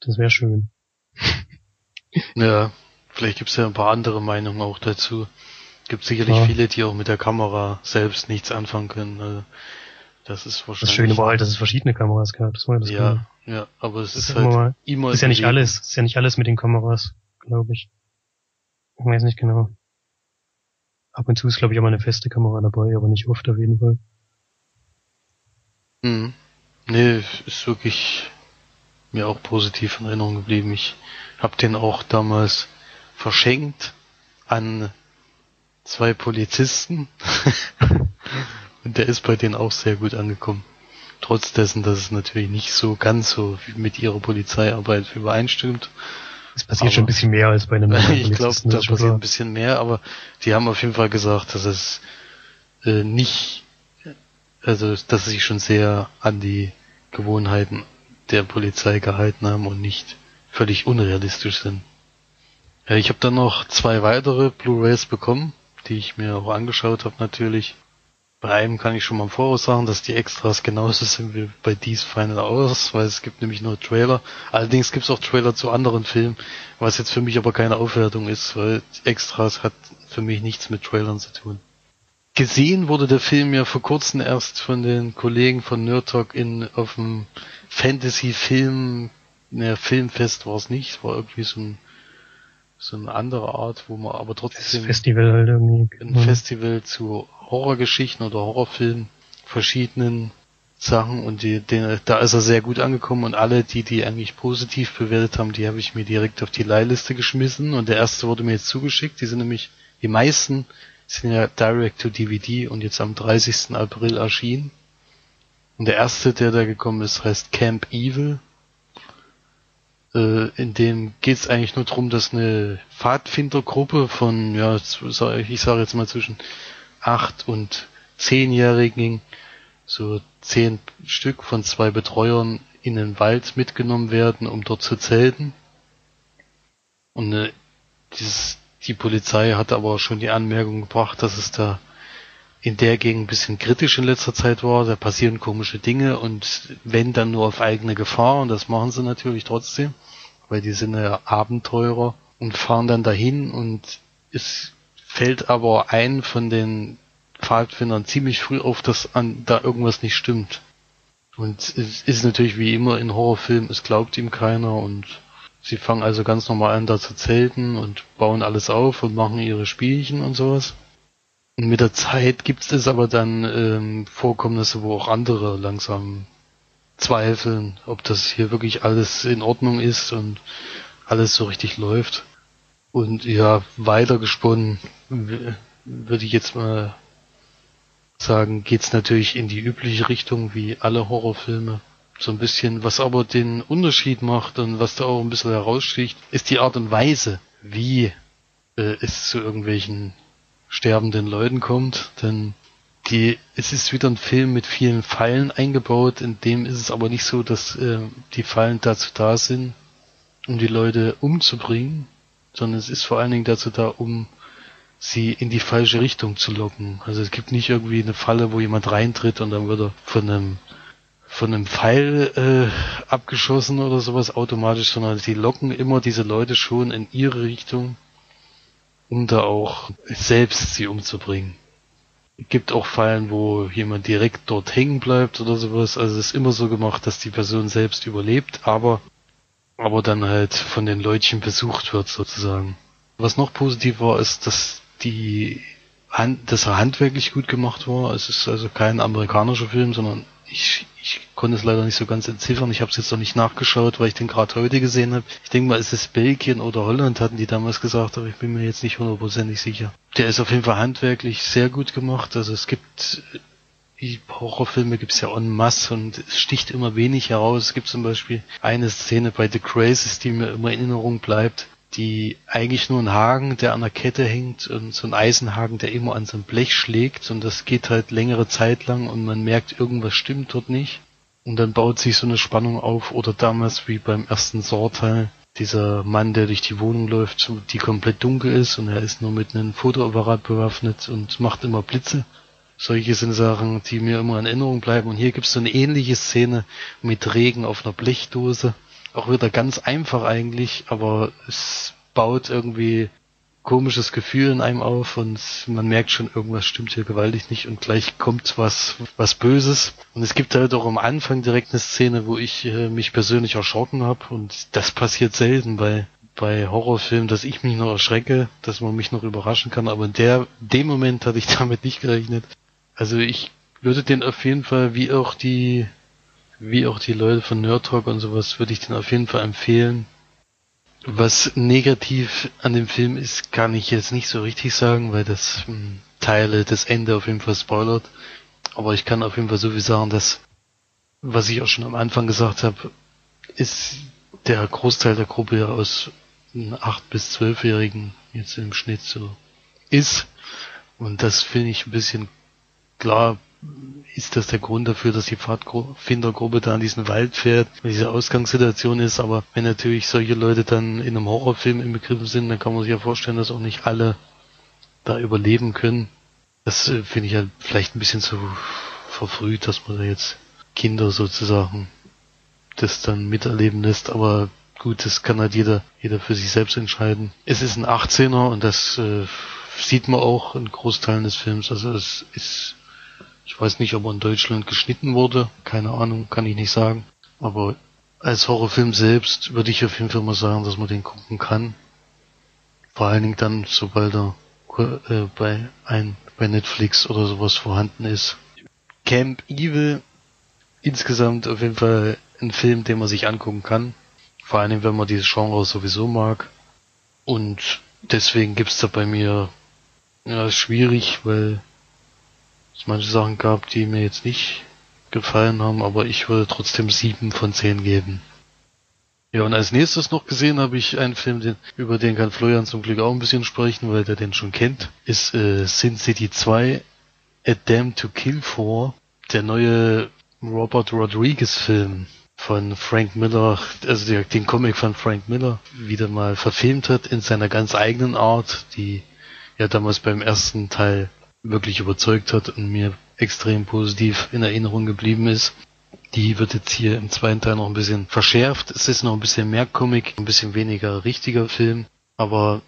Das wäre schön. Ja, vielleicht gibt's ja ein paar andere Meinungen auch dazu. Gibt sicherlich Ja. viele, die auch mit der Kamera selbst nichts anfangen können. Also, das ist wahrscheinlich. Das Schöne war halt, dass es verschiedene Kameras gab. Das war ja das ja, Coole. ja, aber es ist ist halt immer immer. ist ja nicht alles, ist ja nicht alles mit den Kameras, glaube ich. Ich weiß nicht genau. Ab und zu ist, glaube ich, auch mal eine feste Kamera dabei, aber nicht oft auf jeden Fall. Mhm. Nee, ist wirklich mir auch positiv in Erinnerung geblieben. Ich habe den auch damals verschenkt an zwei Polizisten. Und der ist bei denen auch sehr gut angekommen. Trotz dessen, dass es natürlich nicht so ganz so mit ihrer Polizeiarbeit übereinstimmt. Es passiert Aber- schon ein bisschen mehr als bei einem Ich glaube, da passiert klar. ein bisschen mehr, aber die haben auf jeden Fall gesagt, dass es äh, nicht, also dass sie sich schon sehr an die Gewohnheiten der Polizei gehalten haben und nicht völlig unrealistisch sind. Ja, ich habe dann noch zwei weitere Blu-rays bekommen, die ich mir auch angeschaut habe natürlich. Bei einem kann ich schon mal im Voraus sagen, dass die Extras genauso sind wie bei Dies Final Hours, weil es gibt nämlich nur Trailer. Allerdings gibt es auch Trailer zu anderen Filmen, was jetzt für mich aber keine Aufwertung ist, weil Extras hat für mich nichts mit Trailern zu tun. Gesehen wurde der Film ja vor kurzem erst von den Kollegen von Nerd Talk in auf dem Fantasy-Film, ne, Filmfest war es nicht, war irgendwie so ein so eine andere Art, wo man aber trotzdem Festival halt irgendwie. ein Ja. Festival zu Horrorgeschichten oder Horrorfilmen, verschiedenen Sachen und die, den, da ist er sehr gut angekommen und alle, die die eigentlich positiv bewertet haben, die habe ich mir direkt auf die Leihliste geschmissen und der erste wurde mir jetzt zugeschickt. Die sind nämlich, die meisten sind ja direct to DVD und jetzt am 30. April erschienen. Und der erste, der da gekommen ist, heißt Camp Evil. Äh, in dem geht es eigentlich nur darum, dass eine Pfadfindergruppe von, ja, ich sage jetzt mal zwischen acht und zehnjährigen, so zehn Stück von zwei Betreuern in den Wald mitgenommen werden, um dort zu zelten. Und äh, dieses, die Polizei hat aber schon die Anmerkung gebracht, dass es da in der Gegend ein bisschen kritisch in letzter Zeit war. Da passieren komische Dinge und wenn dann nur auf eigene Gefahr und das machen sie natürlich trotzdem, weil die sind ja Abenteurer und fahren dann dahin und es fällt aber ein von den Pfadfindern ziemlich früh auf, dass an, da irgendwas nicht stimmt. Und es ist natürlich wie immer in Horrorfilmen, es glaubt ihm keiner und sie fangen also ganz normal an da zu zelten und bauen alles auf und machen ihre Spielchen und sowas. Und mit der Zeit gibt es aber dann ähm, Vorkommnisse, wo auch andere langsam zweifeln, ob das hier wirklich alles in Ordnung ist und alles so richtig läuft. Und ja, weitergesponnen würde ich jetzt mal sagen, geht's natürlich in die übliche Richtung wie alle Horrorfilme. So ein bisschen, was aber den Unterschied macht und was da auch ein bisschen heraussticht, ist die Art und Weise, wie äh, es zu irgendwelchen sterbenden Leuten kommt. Denn die, es ist wieder ein Film mit vielen Pfeilen eingebaut, in dem ist es aber nicht so, dass äh, die Fallen dazu da sind, um die Leute umzubringen, sondern es ist vor allen Dingen dazu da, um sie in die falsche Richtung zu locken. Also es gibt nicht irgendwie eine Falle, wo jemand reintritt und dann wird er von einem von einem Pfeil äh, abgeschossen oder sowas automatisch, sondern sie locken immer diese Leute schon in ihre Richtung, um da auch selbst sie umzubringen. Es gibt auch Fallen, wo jemand direkt dort hängen bleibt oder sowas. Also es ist immer so gemacht, dass die Person selbst überlebt, aber aber dann halt von den Leutchen besucht wird sozusagen. Was noch positiv war, ist, dass die Hand, dass er handwerklich gut gemacht war. Es ist also kein amerikanischer Film, sondern ich, ich konnte es leider nicht so ganz entziffern. Ich habe es jetzt noch nicht nachgeschaut, weil ich den gerade heute gesehen habe. Ich denke mal, es ist Belgien oder Holland, hatten die damals gesagt, aber ich bin mir jetzt nicht hundertprozentig sicher. Der ist auf jeden Fall handwerklich sehr gut gemacht. Also es gibt Horrorfilme gibt's ja en masse und es sticht immer wenig heraus. Es gibt zum Beispiel eine Szene bei The Crazes, die mir immer in Erinnerung bleibt, die eigentlich nur ein Haken, der an der Kette hängt und so ein Eisenhaken, der immer an so ein Blech schlägt und das geht halt längere Zeit lang und man merkt, irgendwas stimmt dort nicht. Und dann baut sich so eine Spannung auf oder damals wie beim ersten Saw-Teil dieser Mann, der durch die Wohnung läuft, die komplett dunkel ist und er ist nur mit einem Fotoapparat bewaffnet und macht immer Blitze. Solche sind Sachen, die mir immer in Erinnerung bleiben. Und hier gibt es so eine ähnliche Szene mit Regen auf einer Blechdose. Auch wieder ganz einfach eigentlich, aber es baut irgendwie komisches Gefühl in einem auf und man merkt schon, irgendwas stimmt hier gewaltig nicht und gleich kommt was, was Böses. Und es gibt halt auch am Anfang direkt eine Szene, wo ich äh, mich persönlich erschrocken habe und das passiert selten bei, bei Horrorfilmen, dass ich mich noch erschrecke, dass man mich noch überraschen kann, aber in der, dem Moment hatte ich damit nicht gerechnet. Also ich würde den auf jeden Fall, wie auch die, wie auch die Leute von Nerd Talk und sowas, würde ich den auf jeden Fall empfehlen was negativ an dem Film ist, kann ich jetzt nicht so richtig sagen, weil das hm, Teile das Ende auf jeden Fall spoilert. Aber ich kann auf jeden Fall so viel sagen, dass, was ich auch schon am Anfang gesagt habe, ist der Großteil der Gruppe aus 8 bis 12-Jährigen jetzt im Schnitt so ist. Und das finde ich ein bisschen klar ist das der Grund dafür, dass die Pfadfindergruppe da in diesen Wald fährt, weil diese Ausgangssituation ist. Aber wenn natürlich solche Leute dann in einem Horrorfilm inbegriffen sind, dann kann man sich ja vorstellen, dass auch nicht alle da überleben können. Das äh, finde ich halt vielleicht ein bisschen zu verfrüht, dass man da jetzt Kinder sozusagen das dann miterleben lässt. Aber gut, das kann halt jeder, jeder für sich selbst entscheiden. Es ist ein 18er und das äh, sieht man auch in Großteilen des Films. Also es ist ich weiß nicht, ob er in Deutschland geschnitten wurde. Keine Ahnung, kann ich nicht sagen. Aber als Horrorfilm selbst würde ich auf jeden Fall mal sagen, dass man den gucken kann. Vor allen Dingen dann, sobald er äh, bei ein bei Netflix oder sowas vorhanden ist. Camp Evil insgesamt auf jeden Fall ein Film, den man sich angucken kann. Vor allen Dingen, wenn man dieses Genre sowieso mag. Und deswegen gibt's da bei mir ja schwierig, weil es manche Sachen gab, die mir jetzt nicht gefallen haben, aber ich würde trotzdem sieben von zehn geben. Ja, und als nächstes noch gesehen habe ich einen Film, den, über den kann Florian zum Glück auch ein bisschen sprechen, weil der den schon kennt, ist äh, Sin City 2, A Damn to Kill For, der neue Robert Rodriguez Film von Frank Miller, also der, den Comic von Frank Miller, wieder mal verfilmt hat in seiner ganz eigenen Art, die ja damals beim ersten Teil wirklich überzeugt hat und mir extrem positiv in Erinnerung geblieben ist. Die wird jetzt hier im zweiten Teil noch ein bisschen verschärft. Es ist noch ein bisschen mehr Comic, ein bisschen weniger richtiger Film, aber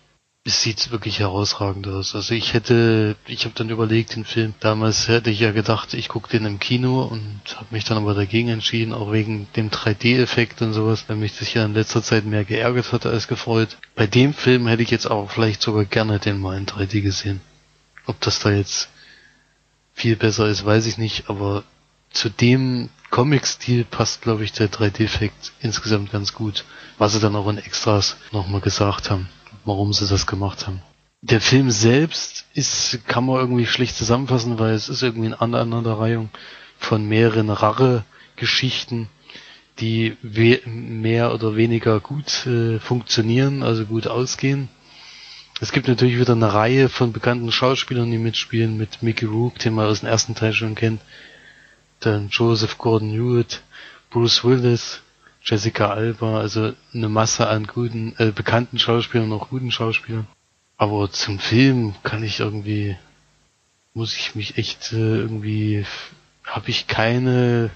es sieht wirklich herausragend aus. Also ich hätte, ich habe dann überlegt, den Film, damals hätte ich ja gedacht, ich gucke den im Kino und habe mich dann aber dagegen entschieden, auch wegen dem 3D-Effekt und sowas, weil mich das ja in letzter Zeit mehr geärgert hatte als gefreut. Bei dem Film hätte ich jetzt auch vielleicht sogar gerne den mal in 3D gesehen. Ob das da jetzt viel besser ist, weiß ich nicht, aber zu dem Comic-Stil passt, glaube ich, der 3D-Effekt insgesamt ganz gut. Was sie dann auch in Extras nochmal gesagt haben, warum sie das gemacht haben. Der Film selbst ist, kann man irgendwie schlecht zusammenfassen, weil es ist irgendwie eine Aneinanderreihung von mehreren Rache-Geschichten, die mehr oder weniger gut äh, funktionieren, also gut ausgehen. Es gibt natürlich wieder eine Reihe von bekannten Schauspielern, die mitspielen, mit Mickey Rook, den man aus dem ersten Teil schon kennt, dann Joseph Gordon-Lewitt, Bruce Willis, Jessica Alba, also eine Masse an guten, äh, bekannten Schauspielern, auch guten Schauspielern. Aber zum Film kann ich irgendwie, muss ich mich echt äh, irgendwie, habe ich keine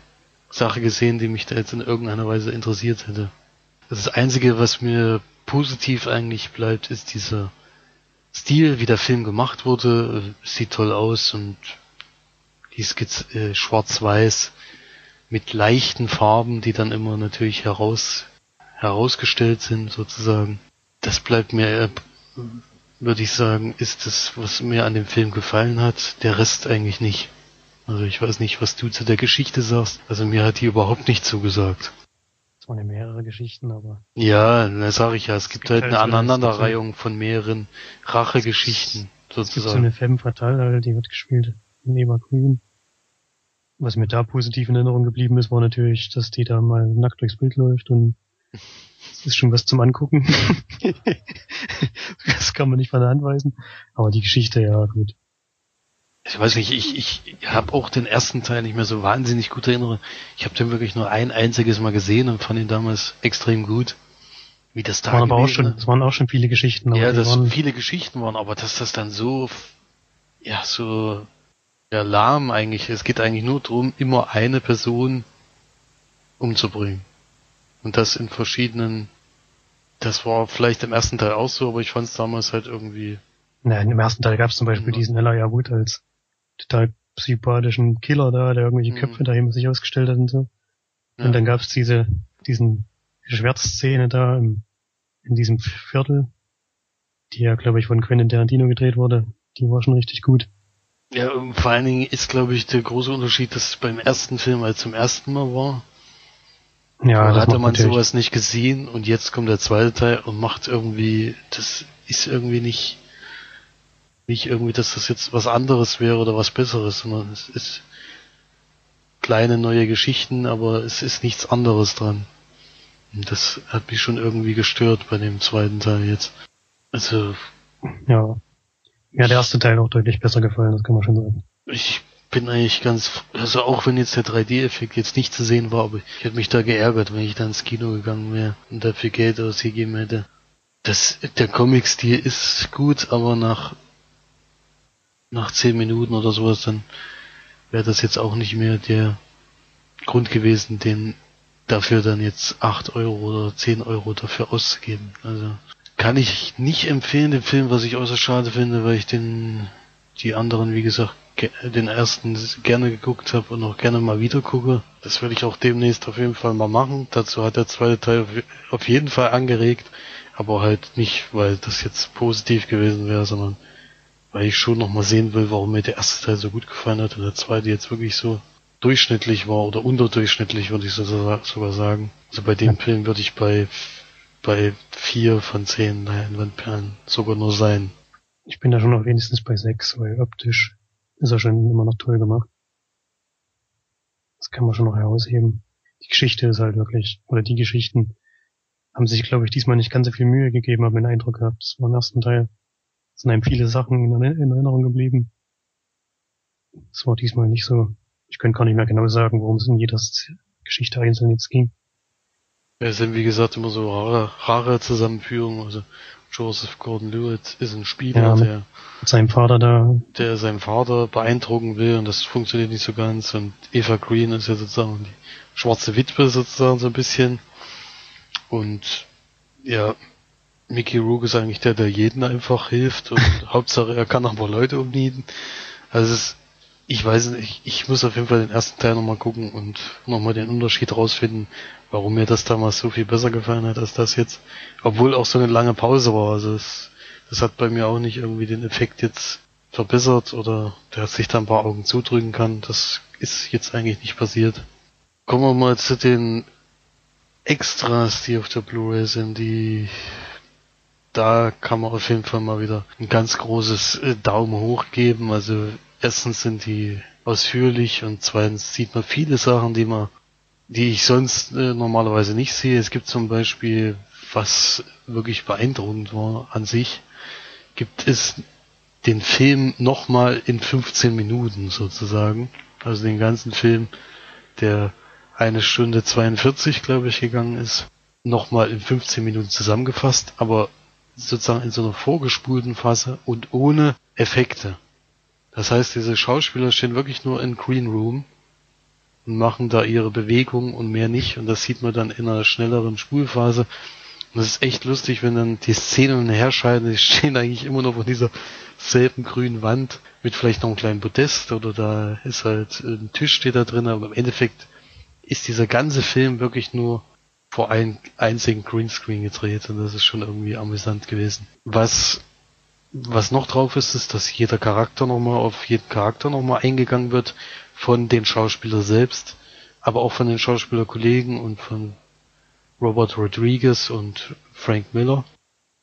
Sache gesehen, die mich da jetzt in irgendeiner Weise interessiert hätte. Das Einzige, was mir positiv eigentlich bleibt, ist dieser Stil, wie der Film gemacht wurde, sieht toll aus und die Skizze äh, schwarz-weiß mit leichten Farben, die dann immer natürlich heraus herausgestellt sind sozusagen. Das bleibt mir, äh, würde ich sagen, ist das, was mir an dem Film gefallen hat. Der Rest eigentlich nicht. Also ich weiß nicht, was du zu der Geschichte sagst. Also mir hat die überhaupt nicht zugesagt. Es waren ja mehrere Geschichten, aber. Ja, da sage ich ja, es, es gibt, halt eine halt Aneinanderreihung von mehreren Rachegeschichten, sozusagen. Es gibt so eine Femme Fatale, die wird gespielt von Eva Green. Was mir da positiv in Erinnerung geblieben ist, war natürlich, dass die da mal nackt durchs Bild läuft und es ist schon was zum Angucken. das kann man nicht von der Hand weisen. Aber die Geschichte, ja, gut ich weiß nicht, ich, ich habe auch den ersten Teil nicht mehr so wahnsinnig gut erinnert. Ich habe den wirklich nur ein einziges Mal gesehen und fand ihn damals extrem gut. wie das Das da waren aber auch schon, das waren auch schon viele Geschichten. ja, dass waren, viele Geschichten waren, aber dass das dann so, ja, so, ja, lahm eigentlich. Es geht eigentlich nur darum, immer eine Person umzubringen. Und das in verschiedenen, das war vielleicht im ersten Teil auch so, aber ich fand es damals halt irgendwie, Nein, im ersten Teil gab es zum Beispiel Ja. diesen Elijah Wood als total psychopathischen Killer da, der irgendwelche Mhm. Köpfe da immer sich ausgestellt hat und so. ja, Und dann gab es diese, diesen Schwertszene da im, in diesem Viertel, die ja, glaube ich, von Quentin Tarantino gedreht wurde. Die war schon richtig gut. ja, und vor allen Dingen ist, glaube ich, der große Unterschied, dass es beim ersten Film halt zum ersten Mal war. Ja, da hatte man natürlich- sowas nicht gesehen und jetzt kommt der zweite Teil und macht irgendwie, das ist irgendwie nicht, nicht irgendwie, dass das jetzt was anderes wäre oder was Besseres, sondern es ist kleine neue Geschichten, aber es ist nichts anderes dran. Und das hat mich schon irgendwie gestört bei dem zweiten Teil jetzt. Also, Ja. Hat der erste Teil auch deutlich besser gefallen, das kann man schon sagen. ich bin eigentlich ganz, also auch wenn jetzt der 3D-Effekt jetzt nicht zu sehen war, aber ich hätte mich da geärgert, wenn ich da ins Kino gegangen wäre und dafür Geld ausgegeben hätte. Das, der Comic-Stil ist gut, aber nach, nach 10 Minuten oder sowas, dann wäre das jetzt auch nicht mehr der Grund gewesen, den dafür dann jetzt 8 Euro oder 10 Euro dafür auszugeben. Also, kann ich nicht empfehlen, den Film, was ich außer schade finde, weil ich den, die anderen, wie gesagt, ge- den ersten gerne geguckt habe und auch gerne mal wieder gucke. Das werde ich auch demnächst auf jeden Fall mal machen. Dazu hat der zweite Teil auf jeden Fall angeregt, aber halt nicht, weil das jetzt positiv gewesen wäre, sondern weil ich schon noch mal sehen will, warum mir der erste Teil so gut gefallen hat und der zweite jetzt wirklich so durchschnittlich war oder unterdurchschnittlich, würde ich so, sogar sagen. Also bei dem Film würde ich bei bei vier von zehn Leinwandperlen sogar nur sein. Ich bin da schon noch wenigstens bei sechs, weil optisch ist er schon immer noch toll gemacht. Das kann man schon noch herausheben. Die Geschichte ist halt wirklich, oder die Geschichten haben sich, glaube ich, diesmal nicht ganz so viel Mühe gegeben, habe den Eindruck gehabt. Das war im ersten Teil, sind einem viele Sachen in, in Erinnerung geblieben. Das war diesmal nicht so. Ich könnte gar nicht mehr genau sagen, worum es in jeder Geschichte einzeln jetzt ging. Es sind wie gesagt immer so rare, rare Zusammenführungen. Also Joseph Gordon-Levitt ist ein Spieler, Ja, der, seinem Vater da, der seinen Vater beeindrucken will und das funktioniert nicht so ganz. Und Eva Green ist ja sozusagen die schwarze Witwe sozusagen so ein bisschen. Und ja, Mickey Rook ist eigentlich der, der jeden einfach hilft und Hauptsache er kann aber Leute umnieten. Also es ist, ich weiß nicht, ich muss auf jeden Fall den ersten Teil nochmal gucken und nochmal den Unterschied rausfinden, warum mir das damals so viel besser gefallen hat als das jetzt. Obwohl auch so eine lange Pause war. Also es, das hat bei mir auch nicht irgendwie den Effekt jetzt verbessert oder der sich da ein paar Augen zudrücken kann. Das ist jetzt eigentlich nicht passiert. Kommen wir mal zu den Extras, die auf der Blu-ray sind, die da kann man auf jeden Fall mal wieder ein ganz großes äh, Daumen hoch geben. Also erstens sind die ausführlich und zweitens sieht man viele Sachen, die man, die ich sonst äh, normalerweise nicht sehe. Es gibt zum Beispiel, was wirklich beeindruckend war an sich, gibt es den Film nochmal in 15 Minuten sozusagen. Also den ganzen Film, der eine Stunde 42, glaube ich, gegangen ist, nochmal in 15 Minuten zusammengefasst, aber sozusagen in so einer vorgespulten Phase und ohne Effekte. Das heißt, diese Schauspieler stehen wirklich nur in Green Room und machen da ihre Bewegungen und mehr nicht und das sieht man dann in einer schnelleren Spulphase. Und das ist echt lustig, wenn dann die Szenen herscheiden, die stehen eigentlich immer noch vor dieser selben grünen Wand mit vielleicht noch einem kleinen Podest oder da ist halt ein Tisch steht da drin, aber im Endeffekt ist dieser ganze Film wirklich nur vor einem einzigen Greenscreen gedreht und das ist schon irgendwie amüsant gewesen. Was was noch drauf ist, ist, dass jeder Charakter nochmal auf jeden Charakter nochmal eingegangen wird von den Schauspieler selbst, aber auch von den Schauspielerkollegen und von Robert Rodriguez und Frank Miller.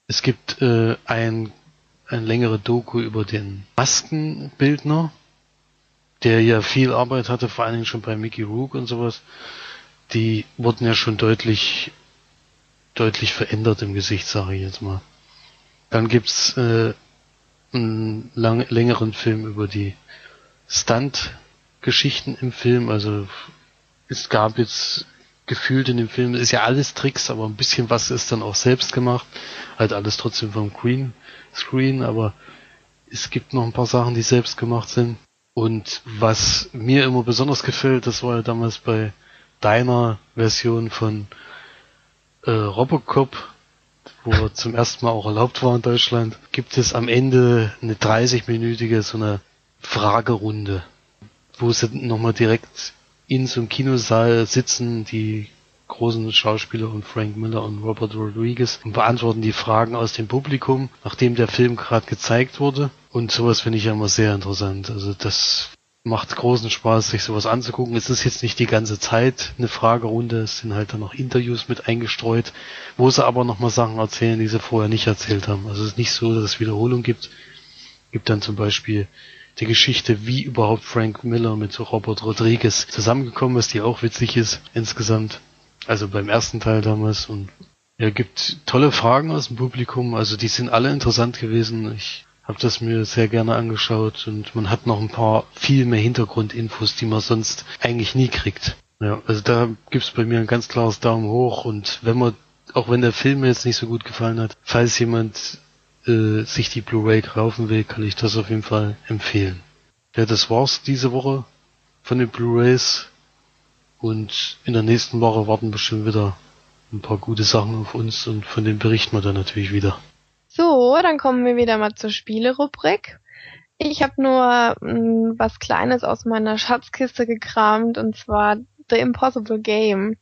Es gibt äh, ein, ein längere Doku über den Maskenbildner, der ja viel Arbeit hatte, vor allen Dingen schon bei Mickey Rook und sowas. Die wurden ja schon deutlich, deutlich verändert im Gesicht, sage ich jetzt mal. Dann gibt's äh, einen lang, längeren Film über die Stunt-Geschichten im Film. Also es gab jetzt gefühlt in dem Film. Ist ja alles Tricks, aber ein bisschen was ist dann auch selbst gemacht. Halt alles trotzdem vom Green Screen, aber es gibt noch ein paar Sachen, die selbst gemacht sind. Und was mir immer besonders gefällt, das war ja damals bei deiner Version von äh, Robocop, wo er zum ersten Mal auch erlaubt war in Deutschland, gibt es am Ende eine 30-minütige so eine Fragerunde, wo sie nochmal direkt in so einem Kinosaal sitzen, die großen Schauspieler und Frank Miller und Robert Rodriguez und beantworten die Fragen aus dem Publikum, nachdem der Film gerade gezeigt wurde. Und sowas finde ich ja immer sehr interessant. Also das macht großen Spaß, sich sowas anzugucken. Es ist jetzt nicht die ganze Zeit eine Fragerunde, es sind halt dann noch Interviews mit eingestreut, wo sie aber nochmal Sachen erzählen, die sie vorher nicht erzählt haben. Also es ist nicht so, dass es Wiederholung gibt. Gibt dann zum Beispiel die Geschichte, wie überhaupt Frank Miller mit Robert Rodriguez zusammengekommen ist, die auch witzig ist insgesamt. Also beim ersten Teil damals und er gibt tolle Fragen aus dem Publikum, also die sind alle interessant gewesen. Ich habe das mir sehr gerne angeschaut und man hat noch ein paar viel mehr Hintergrundinfos, die man sonst eigentlich nie kriegt. Ja, also da gibt's bei mir ein ganz klares Daumen hoch und wenn man, auch wenn der Film mir jetzt nicht so gut gefallen hat, falls jemand äh, sich die Blu-ray kaufen will, kann ich das auf jeden Fall empfehlen. Ja, das war's diese Woche von den Blu-rays und in der nächsten Woche warten bestimmt wieder ein paar gute Sachen auf uns und von denen berichten wir dann natürlich wieder. So, dann kommen wir wieder mal zur Spielerubrik. Ich habe nur mh, mm, was Kleines aus meiner Schatzkiste gekramt und zwar The Impossible Game.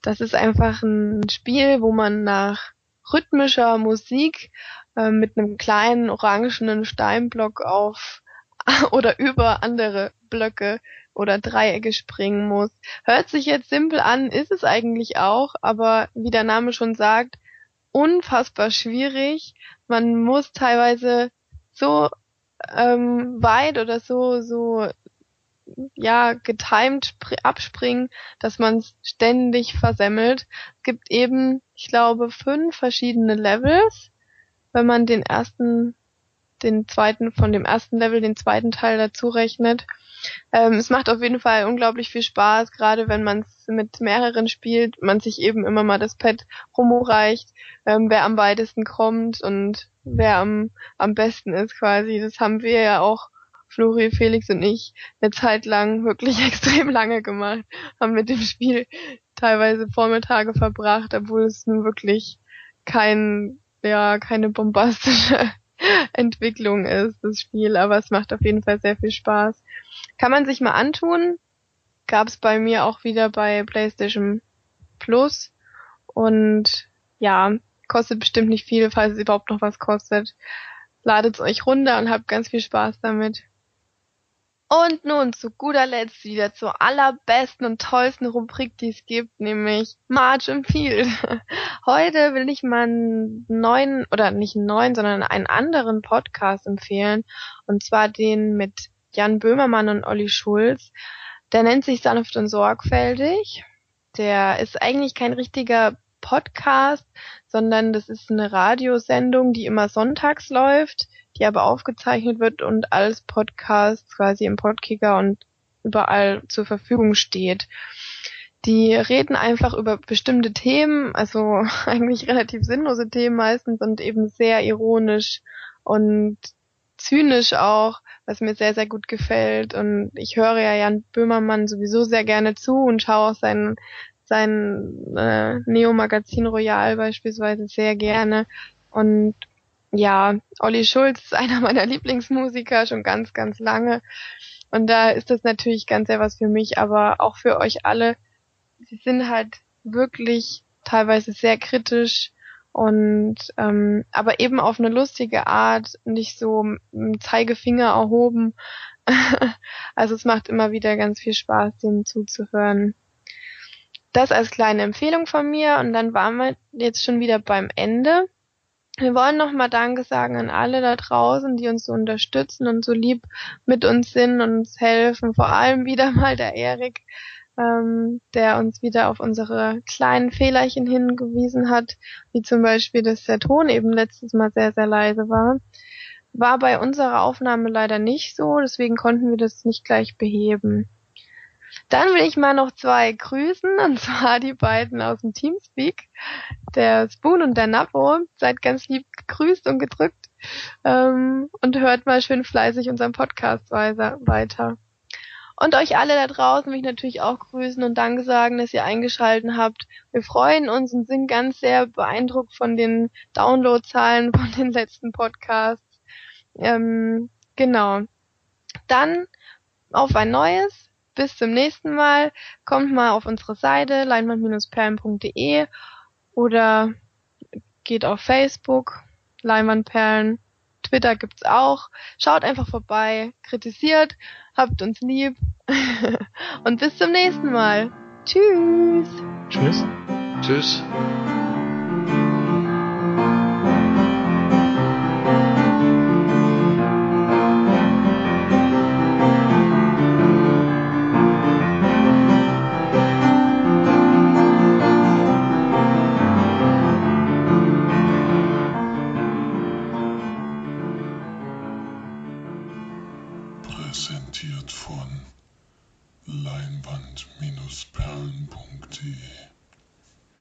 Das ist einfach ein Spiel, wo man nach rhythmischer Musik äh, mit einem kleinen orangenen Steinblock auf oder über andere Blöcke oder Dreiecke springen muss. Hört sich jetzt simpel an, ist es eigentlich auch, aber wie der Name schon sagt, unfassbar schwierig. Man muss teilweise so ähm, weit oder so so ja getimed abspringen, dass man es ständig versemmelt. Es gibt eben, ich glaube, fünf verschiedene Levels. Wenn man den ersten, den zweiten von dem ersten Level den zweiten Teil dazu rechnet. Ähm, es macht auf jeden Fall unglaublich viel Spaß, gerade wenn man es mit mehreren spielt, man sich eben immer mal das Pad rumreicht, ähm, wer am weitesten kommt und wer am, am besten ist quasi. Das haben wir ja auch, Flori, Felix und ich, eine Zeit lang wirklich extrem lange gemacht, haben mit dem Spiel teilweise Vormittage verbracht, obwohl es nun wirklich kein, ja, keine bombastische Entwicklung ist, das Spiel, aber es macht auf jeden Fall sehr viel Spaß. Kann man sich mal antun. Gab es bei mir auch wieder bei PlayStation Plus. Und ja, kostet bestimmt nicht viel, falls es überhaupt noch was kostet. Ladet es euch runter und habt ganz viel Spaß damit. Und nun zu guter Letzt wieder zur allerbesten und tollsten Rubrik, die es gibt, nämlich March Empfiehlt. Heute will ich mal einen neuen, oder nicht einen neuen, sondern einen anderen Podcast empfehlen. Und zwar den mit Jan Böhmermann und Olli Schulz. Der nennt sich Sanft und Sorgfältig. Der ist eigentlich kein richtiger Podcast, sondern das ist eine Radiosendung, die immer sonntags läuft, die aber aufgezeichnet wird und als Podcast quasi im Podkicker und überall zur Verfügung steht. Die reden einfach über bestimmte Themen, also eigentlich relativ sinnlose Themen meistens und eben sehr ironisch und zynisch auch was mir sehr, sehr gut gefällt. Und ich höre ja Jan Böhmermann sowieso sehr gerne zu und schaue auch sein, sein äh, Neo-Magazin Royal beispielsweise sehr gerne. Und ja, Olli Schulz ist einer meiner Lieblingsmusiker schon ganz, ganz lange. Und da ist das natürlich ganz sehr was für mich, aber auch für euch alle. Sie sind halt wirklich teilweise sehr kritisch und ähm, aber eben auf eine lustige Art, nicht so Zeigefinger erhoben. also es macht immer wieder ganz viel Spaß, dem zuzuhören. Das als kleine Empfehlung von mir und dann waren wir jetzt schon wieder beim Ende. Wir wollen nochmal Danke sagen an alle da draußen, die uns so unterstützen und so lieb mit uns sind und uns helfen. Vor allem wieder mal der Erik, ähm, der uns wieder auf unsere kleinen Fehlerchen hingewiesen hat, wie zum Beispiel, dass der Ton eben letztes Mal sehr, sehr leise war. War bei unserer Aufnahme leider nicht so, deswegen konnten wir das nicht gleich beheben. Dann will ich mal noch zwei grüßen, und zwar die beiden aus dem Teamspeak, der Spoon und der Napo. Seid ganz lieb gegrüßt und gedrückt ähm, und hört mal schön fleißig unseren Podcast weiter. Und euch alle da draußen will ich natürlich auch grüßen und Danke sagen, dass ihr eingeschalten habt. Wir freuen uns und sind ganz sehr beeindruckt von den Downloadzahlen von den letzten Podcasts. Ähm, genau. Dann auf ein neues. Bis zum nächsten Mal. Kommt mal auf unsere Seite leinwand-perlen.de oder geht auf Facebook, Leinwandperlen. Twitter gibt's auch. Schaut einfach vorbei, kritisiert, habt uns lieb und bis zum nächsten Mal. Tschüss. Tschüss. Tschüss. perlen.de